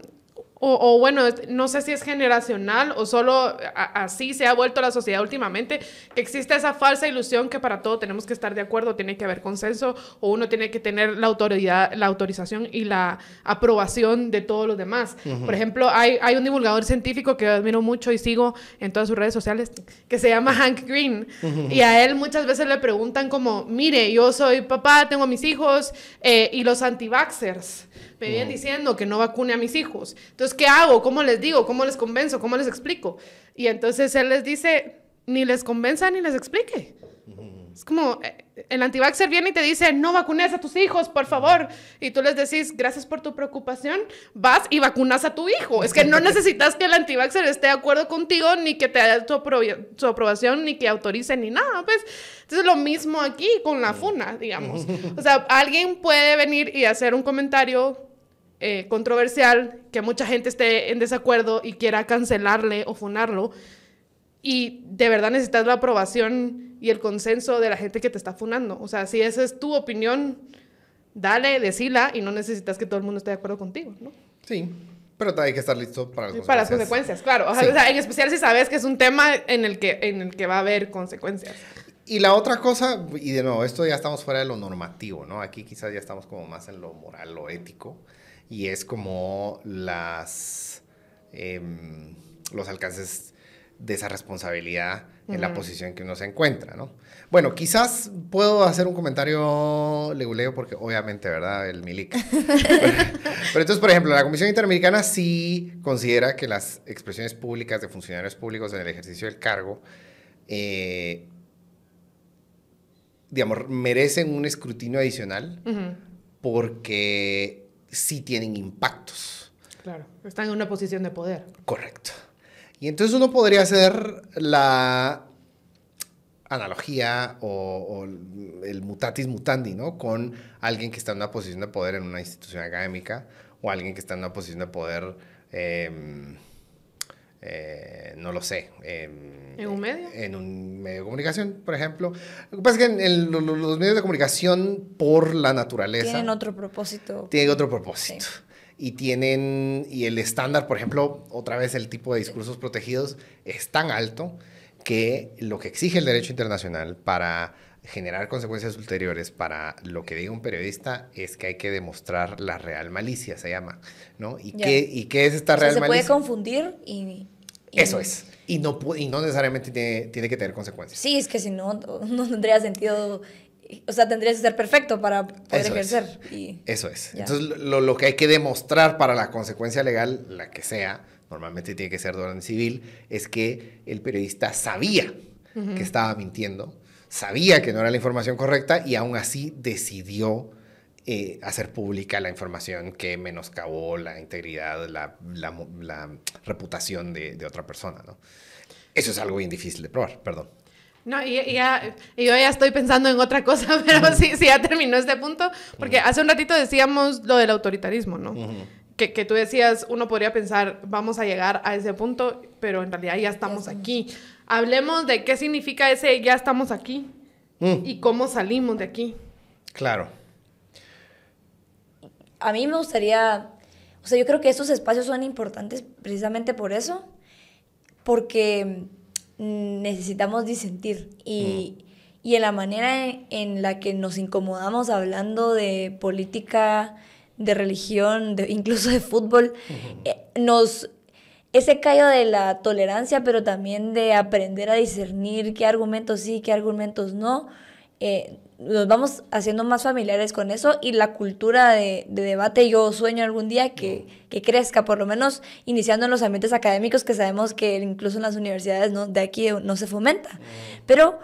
o, o bueno, no sé si es generacional o solo a- así se ha vuelto la sociedad últimamente, que existe esa falsa ilusión que para todo tenemos que estar de acuerdo, tiene que haber consenso, o uno tiene que tener la autoridad, la autorización y la aprobación de todos los demás. Por ejemplo, hay, hay un divulgador científico que admiro mucho y sigo en todas sus redes sociales, que se llama Hank Green. Y a él muchas veces le preguntan como, mire, yo soy papá, tengo a mis hijos, eh, y los anti-vaxxers me vienen diciendo que no vacune a mis hijos. Entonces, ¿qué hago? ¿Cómo les digo? ¿Cómo les convenzo? ¿Cómo les explico? Y entonces él les dice, ni les convenza ni les explique. Es como, eh, el antivaxxer viene y te dice, no vacunes a tus hijos, por favor. Y tú les decís, gracias por tu preocupación, vas y vacunas a tu hijo. Es que no necesitas que el antivaxxer esté de acuerdo contigo, ni que te dé su, apro- su aprobación, ni que autorice, ni nada. Pues, entonces lo mismo aquí con la FUNA, digamos. O sea, alguien puede venir y hacer un comentario eh, controversial, que mucha gente esté en desacuerdo y quiera cancelarle o funarlo, y de verdad necesitas la aprobación y el consenso de la gente que te está funando. O sea, si esa es tu opinión, dale, decila y no necesitas que todo el mundo esté de acuerdo contigo, ¿no? Sí, pero hay que estar listo para las Para las consecuencias. consecuencias, claro. O sea, Sí. o sea, en especial si sabes que es un tema en el que, en el que va a haber consecuencias. Y la otra cosa, y de nuevo, esto ya estamos fuera de lo normativo, ¿no? Aquí quizás ya estamos como más en lo moral, lo ético, y es como las, em, los alcances de esa responsabilidad en la posición que uno se encuentra, ¿no? Bueno, quizás puedo hacer un comentario leguleo porque obviamente, ¿verdad? El milic. pero, pero entonces, por ejemplo, la Comisión Interamericana sí considera que las expresiones públicas de funcionarios públicos en el ejercicio del cargo eh, digamos, merecen un escrutinio adicional porque sí tienen impactos. Claro. Están en una posición de poder. Correcto. Y entonces uno podría hacer la analogía o, o el mutatis mutandi, ¿no? Con alguien que está en una posición de poder en una institución académica o alguien que está en una posición de poder, em, eh, no lo sé. em, ¿En un medio? En un medio de comunicación, por ejemplo. Lo que pasa es que en el- los medios de comunicación, por la naturaleza Tienen otro propósito. tienen otro propósito. Y tienen, y el estándar, por ejemplo, otra vez el tipo de discursos protegidos es tan alto que lo que exige el derecho internacional para generar consecuencias ulteriores para lo que diga un periodista es que hay que demostrar la real malicia, se llama, ¿no? ¿Y, qué, ¿y qué es esta O sea, real se puede malicia? confundir y... y- Eso es. Y no, y no necesariamente tiene, tiene que tener consecuencias. Sí, es que si no, no tendría sentido. O sea, tendrías que ser perfecto para poder Eso es. ejercer. Y, Eso es. Ya. Entonces, lo, lo que hay que demostrar para la consecuencia legal, la que sea, normalmente tiene que ser de orden civil, es que el periodista sabía que estaba mintiendo, sabía que no era la información correcta y aún así decidió eh, hacer pública la información que menoscabó la integridad, la, la, la reputación de, de, otra persona, ¿no? Eso es algo bien difícil de probar, perdón. No, y, y, ya, y yo ya estoy pensando en otra cosa, pero sí, sí ya terminó este punto, porque hace un ratito decíamos lo del autoritarismo, ¿no? que, que, tú decías, uno podría pensar, vamos a llegar a ese punto, pero en realidad ya estamos aquí. Hablemos de qué significa ese ya estamos aquí mm. y cómo salimos de aquí. Claro a mí me gustaría, o sea, yo creo que estos espacios son importantes precisamente por eso, porque necesitamos disentir y, mm. y en la manera en, la que nos incomodamos hablando de política, de religión, de, incluso de fútbol, eh, nos ese callo de la tolerancia, pero también de aprender a discernir qué argumentos sí, qué argumentos no, eh, nos vamos haciendo más familiares con eso y la cultura de, debate yo sueño algún día que, que, crezca, por lo menos iniciando en los ambientes académicos que sabemos que incluso en las universidades ¿no? de aquí no se fomenta. Pero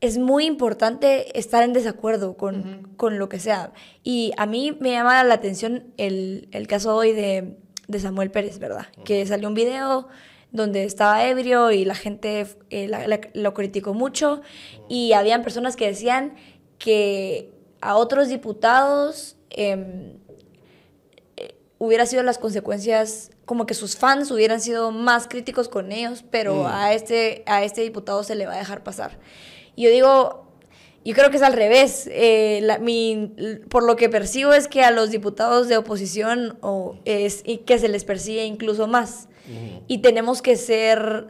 es muy importante estar en desacuerdo con, con, lo que sea. Y a mí me llama la atención el, el caso hoy de, de, Samuel Pérez, ¿verdad? Que salió un video donde estaba ebrio y la gente eh, lo criticó mucho y habían personas que decían que a otros diputados eh, hubiera sido las consecuencias, como que sus fans hubieran sido más críticos con ellos, pero mm. a, este, a este diputado se le va a dejar pasar. Y yo digo, yo creo que es al revés. Eh, la, mi, por lo que percibo es que a los diputados de oposición o es, y que se les persigue incluso más. Y tenemos que ser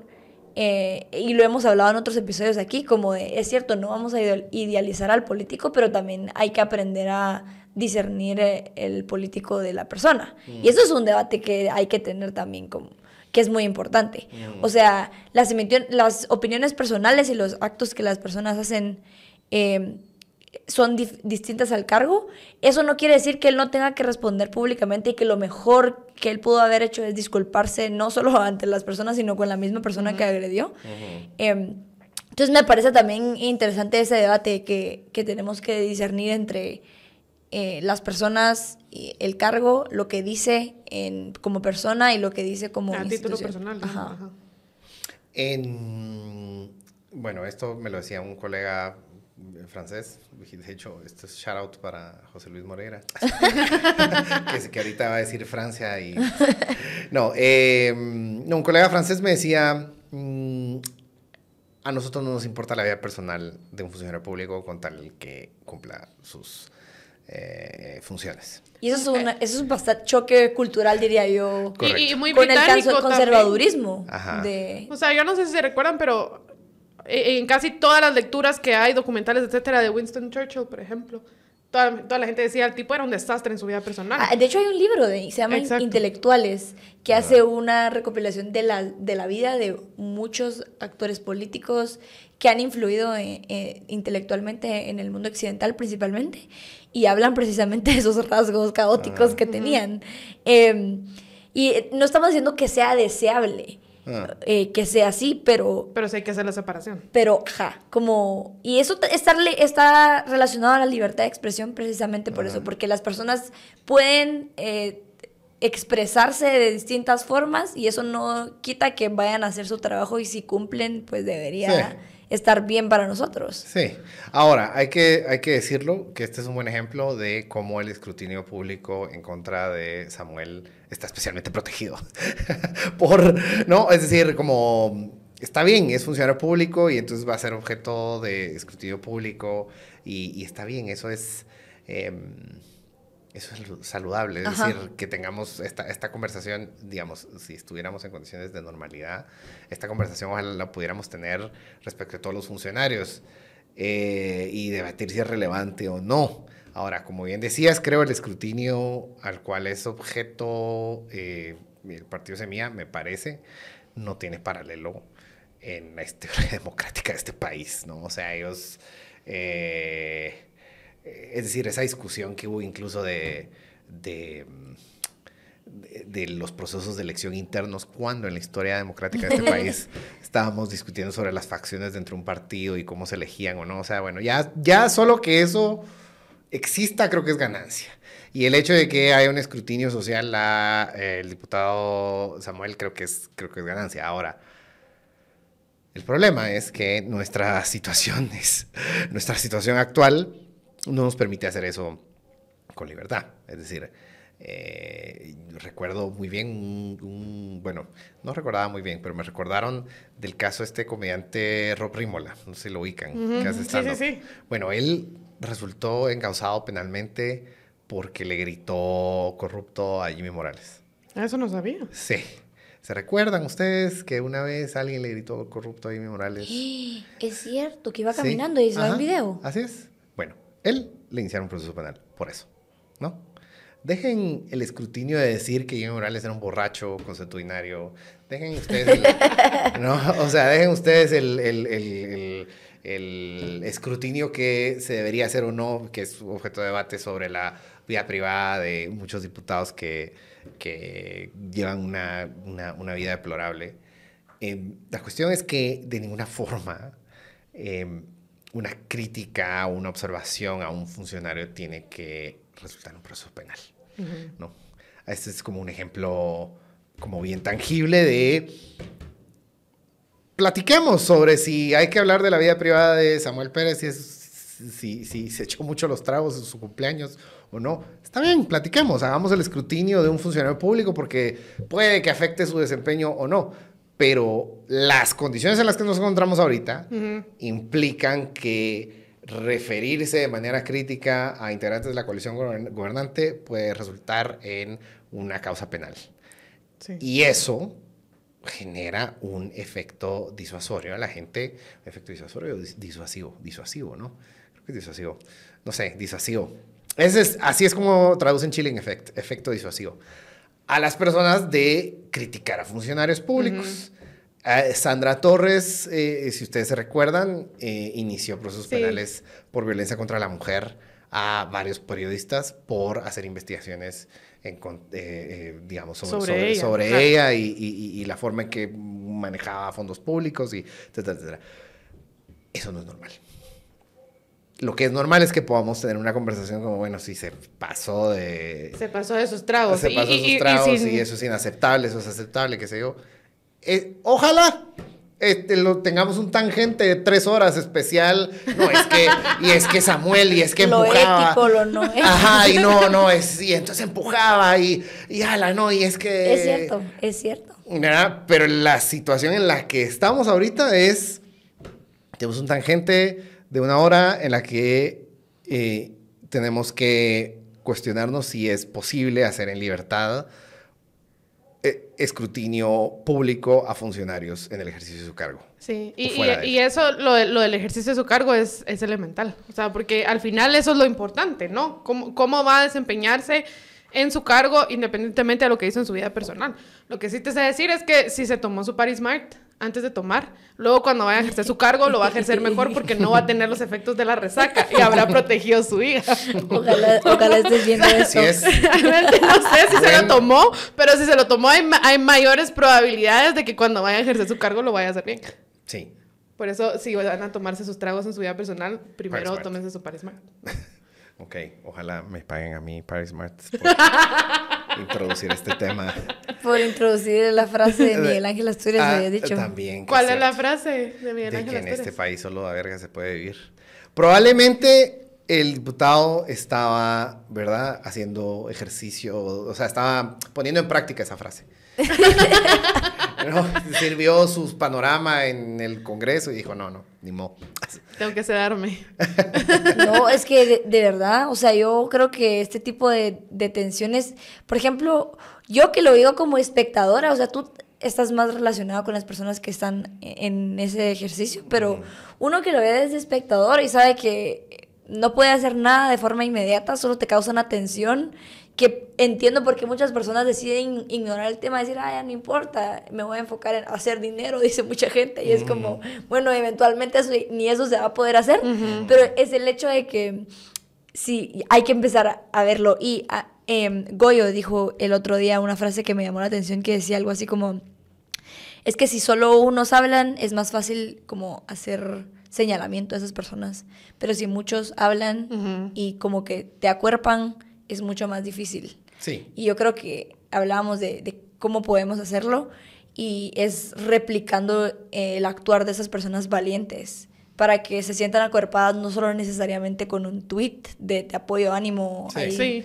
eh, y lo hemos hablado en otros episodios aquí, como de, es cierto, no vamos a idealizar al político, pero también hay que aprender a discernir eh, el político de la persona. Y eso es un debate que hay que tener también como que es muy importante. O sea, las, las opiniones personales y los actos que las personas hacen eh, son distintas al cargo, eso no quiere decir que él no tenga que responder públicamente y que lo mejor que él pudo haber hecho es disculparse no solo ante las personas, sino con la misma persona que agredió. Em, entonces me parece también interesante ese debate que, que tenemos que discernir entre eh, las personas, y el cargo, lo que dice en, como persona y lo que dice como... A título personal. En, bueno, esto me lo decía un colega francés. De hecho, esto es shout out para José Luis Moreira, que, que, ahorita va a decir Francia y... No, em, no un colega francés me decía, mm, a nosotros no nos importa la vida personal de un funcionario público con tal que cumpla sus eh, funciones. Y eso es, una, eso es un bastante choque cultural, diría yo. Y, muy con el conservadurismo. De... O sea, yo no sé si se recuerdan, pero en casi todas las lecturas que hay, documentales, etcétera, de Winston Churchill, por ejemplo, toda, toda la gente decía, el tipo era un desastre en su vida personal. Ah, de hecho, hay un libro de, se llama Intelectuales, que hace una recopilación de la, de la vida de muchos actores políticos que han influido eh, eh, intelectualmente en el mundo occidental principalmente, y hablan precisamente de esos rasgos caóticos ah. que tenían. Em, y no estamos diciendo que sea deseable, Ah. Eh, que sea así, pero... Pero sí hay que hacer la separación. Pero, ja, como... Y eso está, está relacionado a la libertad de expresión precisamente por eso, porque las personas pueden eh, expresarse de distintas formas y eso no quita que vayan a hacer su trabajo y si cumplen, pues debería... estar bien para nosotros. Sí. Ahora, hay que, hay que decirlo que este es un buen ejemplo de cómo el escrutinio público en contra de Samuel está especialmente protegido. Por, ¿no? Es decir, como está bien, es funcionario público y entonces va a ser objeto de escrutinio público y, está bien, eso es... Em, eso es saludable, es decir, que tengamos esta, esta conversación, digamos, si estuviéramos en condiciones de normalidad, esta conversación ojalá la pudiéramos tener respecto a todos los funcionarios eh, y debatir si es relevante o no. Ahora, como bien decías, creo el escrutinio al cual es objeto eh, el partido Semilla, me parece, no tiene paralelo en la historia democrática de este país, ¿no? O sea, ellos... Eh, es decir, esa discusión que hubo incluso de, de, de, los procesos de elección internos, cuando en la historia democrática de este país estábamos discutiendo sobre las facciones dentro de un partido y cómo se elegían o no. O sea, bueno, ya, ya solo que eso exista creo que es ganancia. Y el hecho de que haya un escrutinio social, la, el diputado Samuel creo que, es, creo que es ganancia. Ahora, el problema es que nuestra situación, es, nuestra situación actual no nos permite hacer eso con libertad. Es decir, eh, recuerdo muy bien, un, bueno, no recordaba muy bien, pero me recordaron del caso este comediante Rob Rimola, no sé si lo ubican, que hace sí, sí, sí. Bueno, él resultó encausado penalmente porque le gritó corrupto a Jimmy Morales. Eso no sabía. Sí. ¿Se recuerdan ustedes que una vez alguien le gritó corrupto a Jimmy Morales? Es cierto, que iba caminando y se va en video. Así es. Él le iniciaron un proceso penal por eso, ¿no? Dejen el escrutinio de decir que Jimmy Morales era un borracho consuetudinario. Dejen ustedes el, ¿no? O sea, dejen ustedes el, el, el, el, escrutinio que se debería hacer o no, que es objeto de debate sobre la vida privada de muchos diputados que, que llevan una, una, una vida deplorable. Eh, la cuestión es que de ninguna forma eh, una crítica o una observación a un funcionario tiene que resultar un proceso penal. ¿no? Este es como un ejemplo como bien tangible de... Platiquemos sobre si hay que hablar de la vida privada de Samuel Pérez, si, es, si, si se echó mucho los tragos en su cumpleaños o no. Está bien, platiquemos, hagamos el escrutinio de un funcionario público porque puede que afecte su desempeño o no. Pero las condiciones en las que nos encontramos ahorita implican que referirse de manera crítica a integrantes de la coalición gobernante puede resultar en una causa penal. Y eso genera un efecto disuasorio a la gente, efecto disuasorio, disuasivo, disuasivo, ¿no? Creo que es disuasivo. No sé, disuasivo. Ese es, así es como traducen chilling effect, efecto disuasivo. A las personas de criticar a funcionarios públicos. Eh, Sandra Torres, eh, si ustedes se recuerdan, eh, inició procesos penales por violencia contra la mujer a varios periodistas por hacer investigaciones en, digamos, sobre, ella, y, la forma en que manejaba fondos públicos y etcétera, etcétera. Eso no es normal. Lo que es normal es que podamos tener una conversación como, bueno, si se pasó de... Se pasó de sus tragos. Se pasó de sus tragos y, eso es inaceptable, eso es aceptable, qué sé yo. Eh, ojalá este, lo, tengamos un tangente de tres horas especial. No, es que, y es que Samuel, y es que lo empujaba. Ético, lo no Ajá, y no, no, es, y entonces empujaba, y, y ala, no, y es que. Es cierto, es cierto. Pero la situación en la que estamos ahorita es. Tenemos un tangente de una hora en la que eh, tenemos que cuestionarnos si es posible hacer en libertad eh, escrutinio público a funcionarios en el ejercicio de su cargo. Sí, y, y, eso, lo, lo, del ejercicio de su cargo es, es, elemental. O sea, porque al final eso es lo importante, ¿no? ¿Cómo, cómo va a desempeñarse en su cargo independientemente de lo que hizo en su vida personal? Lo que sí te sé decir es que si se tomó su Paris Smart antes de tomar. Luego cuando vaya a ejercer su cargo lo va a ejercer mejor porque no va a tener los efectos de la resaca y habrá protegido su hija. Ojalá, ojalá estés viendo eso. Es. no sé si se lo tomó, pero si se lo tomó hay, hay, mayores probabilidades de que cuando vaya a ejercer su cargo lo vaya a hacer bien. Sí. Por eso, si van a tomarse sus tragos en su vida personal, primero tómense su Paris Smart. ok, ojalá me paguen a mí Paris Smart introducir este tema. Por introducir la frase de Miguel Ángel Asturias, ah, había dicho. También. ¿Cuál es la frase de Miguel Ángel de que en este país solo a verga se puede vivir. Probablemente el diputado estaba, ¿verdad?, haciendo ejercicio, o sea, estaba poniendo en práctica esa frase. sirvió su panorama en el Congreso y dijo, no, no, ni mo. Tengo que sedarme. no, es que de, verdad, o sea, yo creo que este tipo de, de tensiones, por ejemplo, yo que lo digo como espectadora, o sea, tú estás más relacionado con las personas que están en ese ejercicio, pero uno que lo ve desde espectador y sabe que no puede hacer nada de forma inmediata, solo te causa una tensión que entiendo por qué muchas personas deciden ignorar el tema, decir, ah, ya no importa, me voy a enfocar en hacer dinero, dice mucha gente, y es como, bueno, eventualmente ni eso se va a poder hacer, pero es el hecho de que sí, hay que empezar a, verlo. Y ah, em, Goyo dijo el otro día una frase que me llamó la atención, que decía algo así como, es que si solo unos hablan, es más fácil como hacer señalamiento a esas personas. Pero si muchos hablan Ujú. y como que te acuerpan, es mucho más difícil. Sí. Y yo creo que hablábamos de, de cómo podemos hacerlo y es replicando eh, el actuar de esas personas valientes para que se sientan acuerpadas no solo necesariamente con un tweet de te apoyo, ánimo, Sí. ahí, Sí.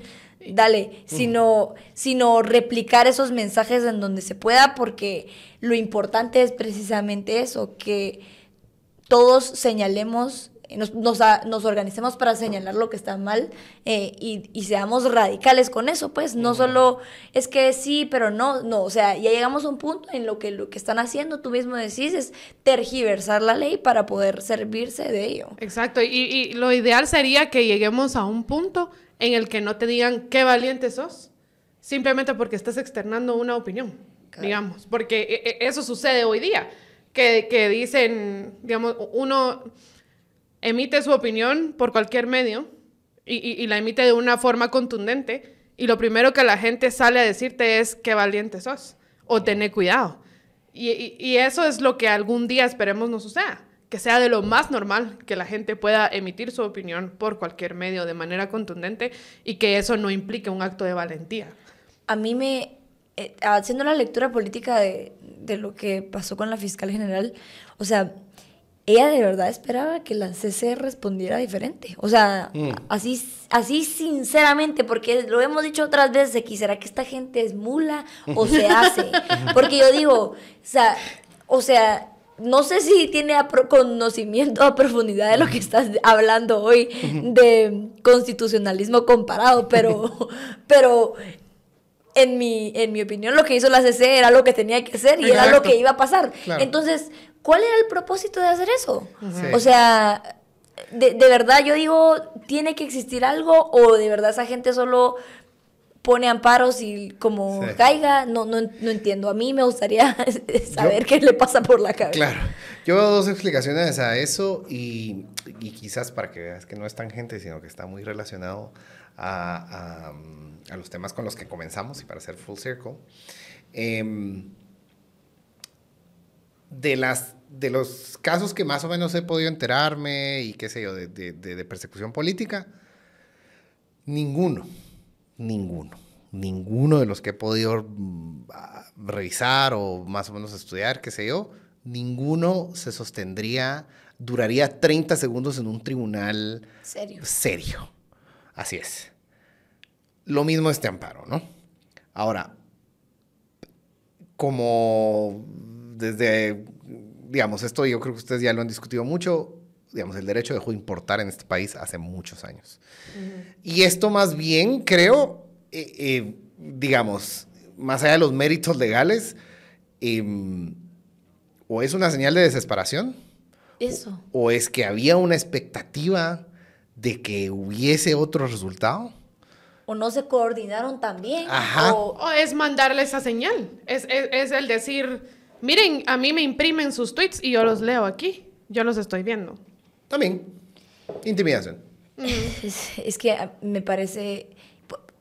dale, sino, sino replicar esos mensajes en donde se pueda porque lo importante es precisamente eso, que todos señalemos, nos, nos, nos organicemos para señalar lo que está mal eh, y, y seamos radicales con eso, pues no solo es que sí, pero no, no, o sea, ya llegamos a un punto en lo que lo que están haciendo, tú mismo decís, es tergiversar la ley para poder servirse de ello. Exacto, y, y lo ideal sería que lleguemos a un punto en el que no te digan qué valiente sos, simplemente porque estás externando una opinión, Claro. digamos, porque e- e- eso sucede hoy día, que, que dicen, digamos, uno emite su opinión por cualquier medio y, y- y la emite de una forma contundente y lo primero que la gente sale a decirte es qué valiente sos o tené cuidado. Y, y- y eso es lo que algún día esperemos no suceda, que sea de lo más normal que la gente pueda emitir su opinión por cualquier medio de manera contundente y que eso no implique un acto de valentía. a mí me, eh, haciendo la lectura política de, de lo que pasó con la fiscal general, o sea, ella de verdad esperaba que la CC respondiera diferente. O sea, Mm. así, así sinceramente, porque lo hemos dicho otras veces, que será que esta gente es mula o se hace. Porque yo digo, o sea, o sea, no sé si tiene conocimiento a profundidad de lo que estás hablando hoy de constitucionalismo comparado, pero, pero en mi, en mi opinión, lo que hizo la CC era lo que tenía que hacer y era lo que iba a pasar. Claro. Entonces, ¿cuál era el propósito de hacer eso? Sí. O sea, de, de verdad yo digo, ¿tiene que existir algo o de verdad esa gente solo pone amparos y como Sí. caiga? No, no, no entiendo. A mí me gustaría saber qué le pasa por la cabeza. Claro. Yo veo dos explicaciones a eso y, y quizás para que veas que no es tangente, sino que está muy relacionado a, a, mm, a los temas con los que comenzamos y para hacer full circle. Em, de, las, de los casos que más o menos he podido enterarme y qué sé yo, de, de- persecución política, ninguno, ninguno, ninguno de los que he podido mm, revisar o más o menos estudiar, qué sé yo, ninguno se sostendría, duraría 30 segundos en un tribunal Serio. serio. Así es. Lo mismo este amparo, ¿no? Ahora, como desde, digamos, esto yo creo que ustedes ya lo han discutido mucho, digamos, el derecho dejó de importar en este país hace muchos años. Y esto más bien, creo, eh, eh, digamos, más allá de los méritos legales, em, o es una señal de desesperación, Eso. o es que había una expectativa de que hubiese otro resultado. O no se coordinaron. Ajá. O, O es mandarle esa señal, es, es, es el decir, miren, a mí me imprimen sus tweets y yo los leo aquí, yo los estoy viendo. También, intimidación. Es, es que a- me parece...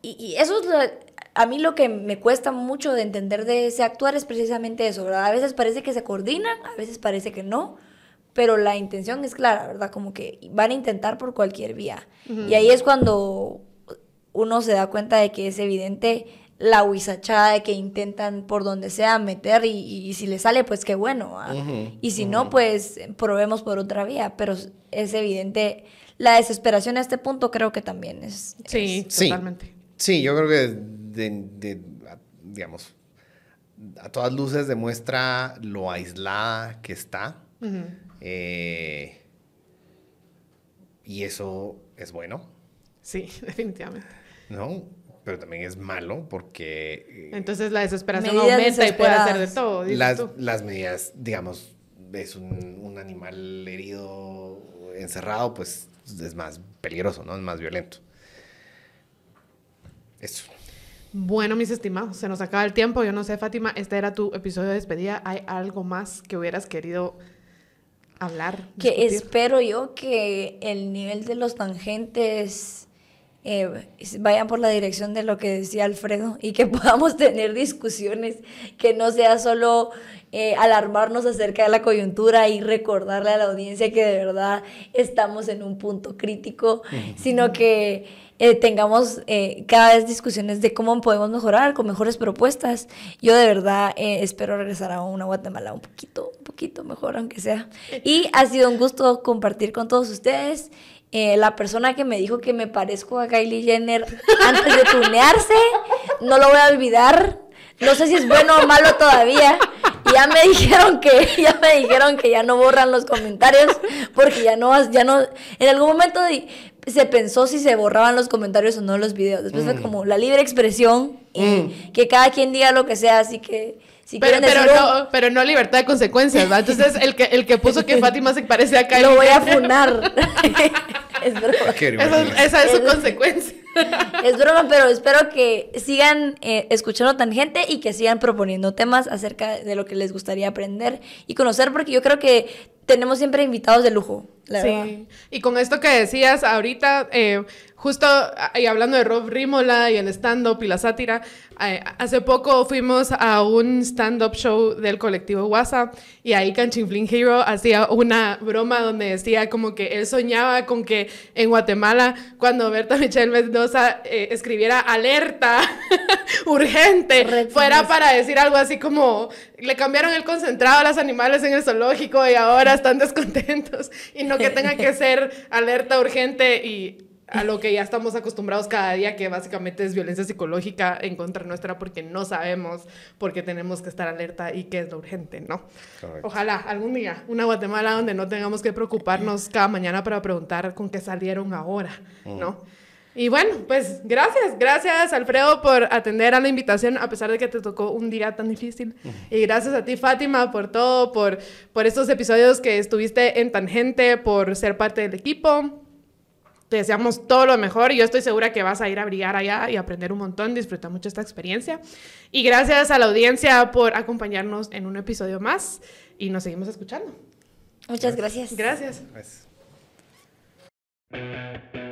Y, y eso es lo- a mí lo que me cuesta mucho de entender de ese actuar es precisamente eso, ¿verdad? A veces parece que se coordinan, a veces parece que no, pero la intención es clara, ¿verdad? Como que van a intentar por cualquier vía. Y ahí es cuando uno se da cuenta de que es evidente la huizachada de que intentan por donde sea meter y, y si le sale, pues qué bueno. y si no, pues probemos por otra vía. Pero es evidente, la desesperación a este punto creo que también es... Sí, Sí. totalmente. Sí, yo creo que, de- digamos, a todas luces demuestra lo aislada que está. Ujú. Eh, y eso es bueno, Sí, definitivamente. ¿no? Pero también es malo porque... eh, Entonces la desesperación aumenta y puede hacer de todo, dices las, tú. las medidas, digamos, es un, un animal herido, encerrado, pues es más peligroso, ¿no? Es más violento. Eso. Bueno, mis estimados, se nos acaba el tiempo. Yo no sé, Fátima, este era tu episodio de despedida. ¿Hay algo más que hubieras querido hablar? Que discutir? espero yo que el nivel de los tangentes eh, vayan por la dirección de lo que decía Alfredo y que podamos tener discusiones, que no sea solo eh, alarmarnos acerca de la coyuntura y recordarle a la audiencia que de verdad estamos en un punto crítico, sino que eh, tengamos cada vez discusiones de cómo podemos mejorar con mejores propuestas. Yo de verdad espero regresar a una Guatemala un poquito, un poquito mejor, aunque sea. Y ha sido un gusto compartir con todos ustedes. Eh, la persona que me dijo que me parezco a Kylie Jenner antes de tunearse, no lo voy a olvidar. No sé si es bueno o malo todavía. Ya me dijeron que ya me dijeron que ya no borran los comentarios porque ya no ya no en algún momento se pensó si se borraban los comentarios o no los videos. Después fue mm. como la libre expresión y mm. que cada quien diga lo que sea, así que pero, no, pero no libertad de consecuencias, ¿va? Entonces, el que, el que puso que Fátima se parece a Kylie Lo voy a funar. es broma. esa es su consecuencia. es broma, pero espero que sigan eh, escuchando tan gente y que sigan proponiendo temas acerca de lo que les gustaría aprender y conocer, porque yo creo que tenemos siempre invitados de lujo. La sí, y con esto que decías ahorita, eh, justo y hablando de Rob Rímola y el stand-up y la sátira, eh, hace poco fuimos a un stand-up show del colectivo WhatsApp y ahí Canchinflin Hero hacía una broma donde decía como que él soñaba con que en Guatemala, cuando Berta Michelle Mendoza eh, escribiera alerta urgente, fuera para decir algo así como le cambiaron el concentrado a los animales en el zoológico y ahora están descontentos y no que tenga que ser alerta urgente y a lo que ya estamos acostumbrados cada día, que básicamente es violencia psicológica en contra nuestra porque no sabemos por qué tenemos que estar alerta y qué es lo urgente, ¿no? Ojalá algún día una Guatemala donde no tengamos que preocuparnos cada mañana para preguntar con qué salieron ahora, ¿no? Y bueno, pues gracias, gracias Alfredo por atender a la invitación a pesar de que te tocó un día tan difícil. Y gracias a ti Fátima por todo, por, por estos episodios que estuviste en Tangente, por ser parte del equipo te deseamos todo lo mejor y yo estoy segura que vas a ir a brillar allá y aprender un montón, disfrutar mucho esta experiencia. Y gracias a la audiencia por acompañarnos en un episodio más y nos seguimos escuchando. Muchas gracias. Gracias. gracias.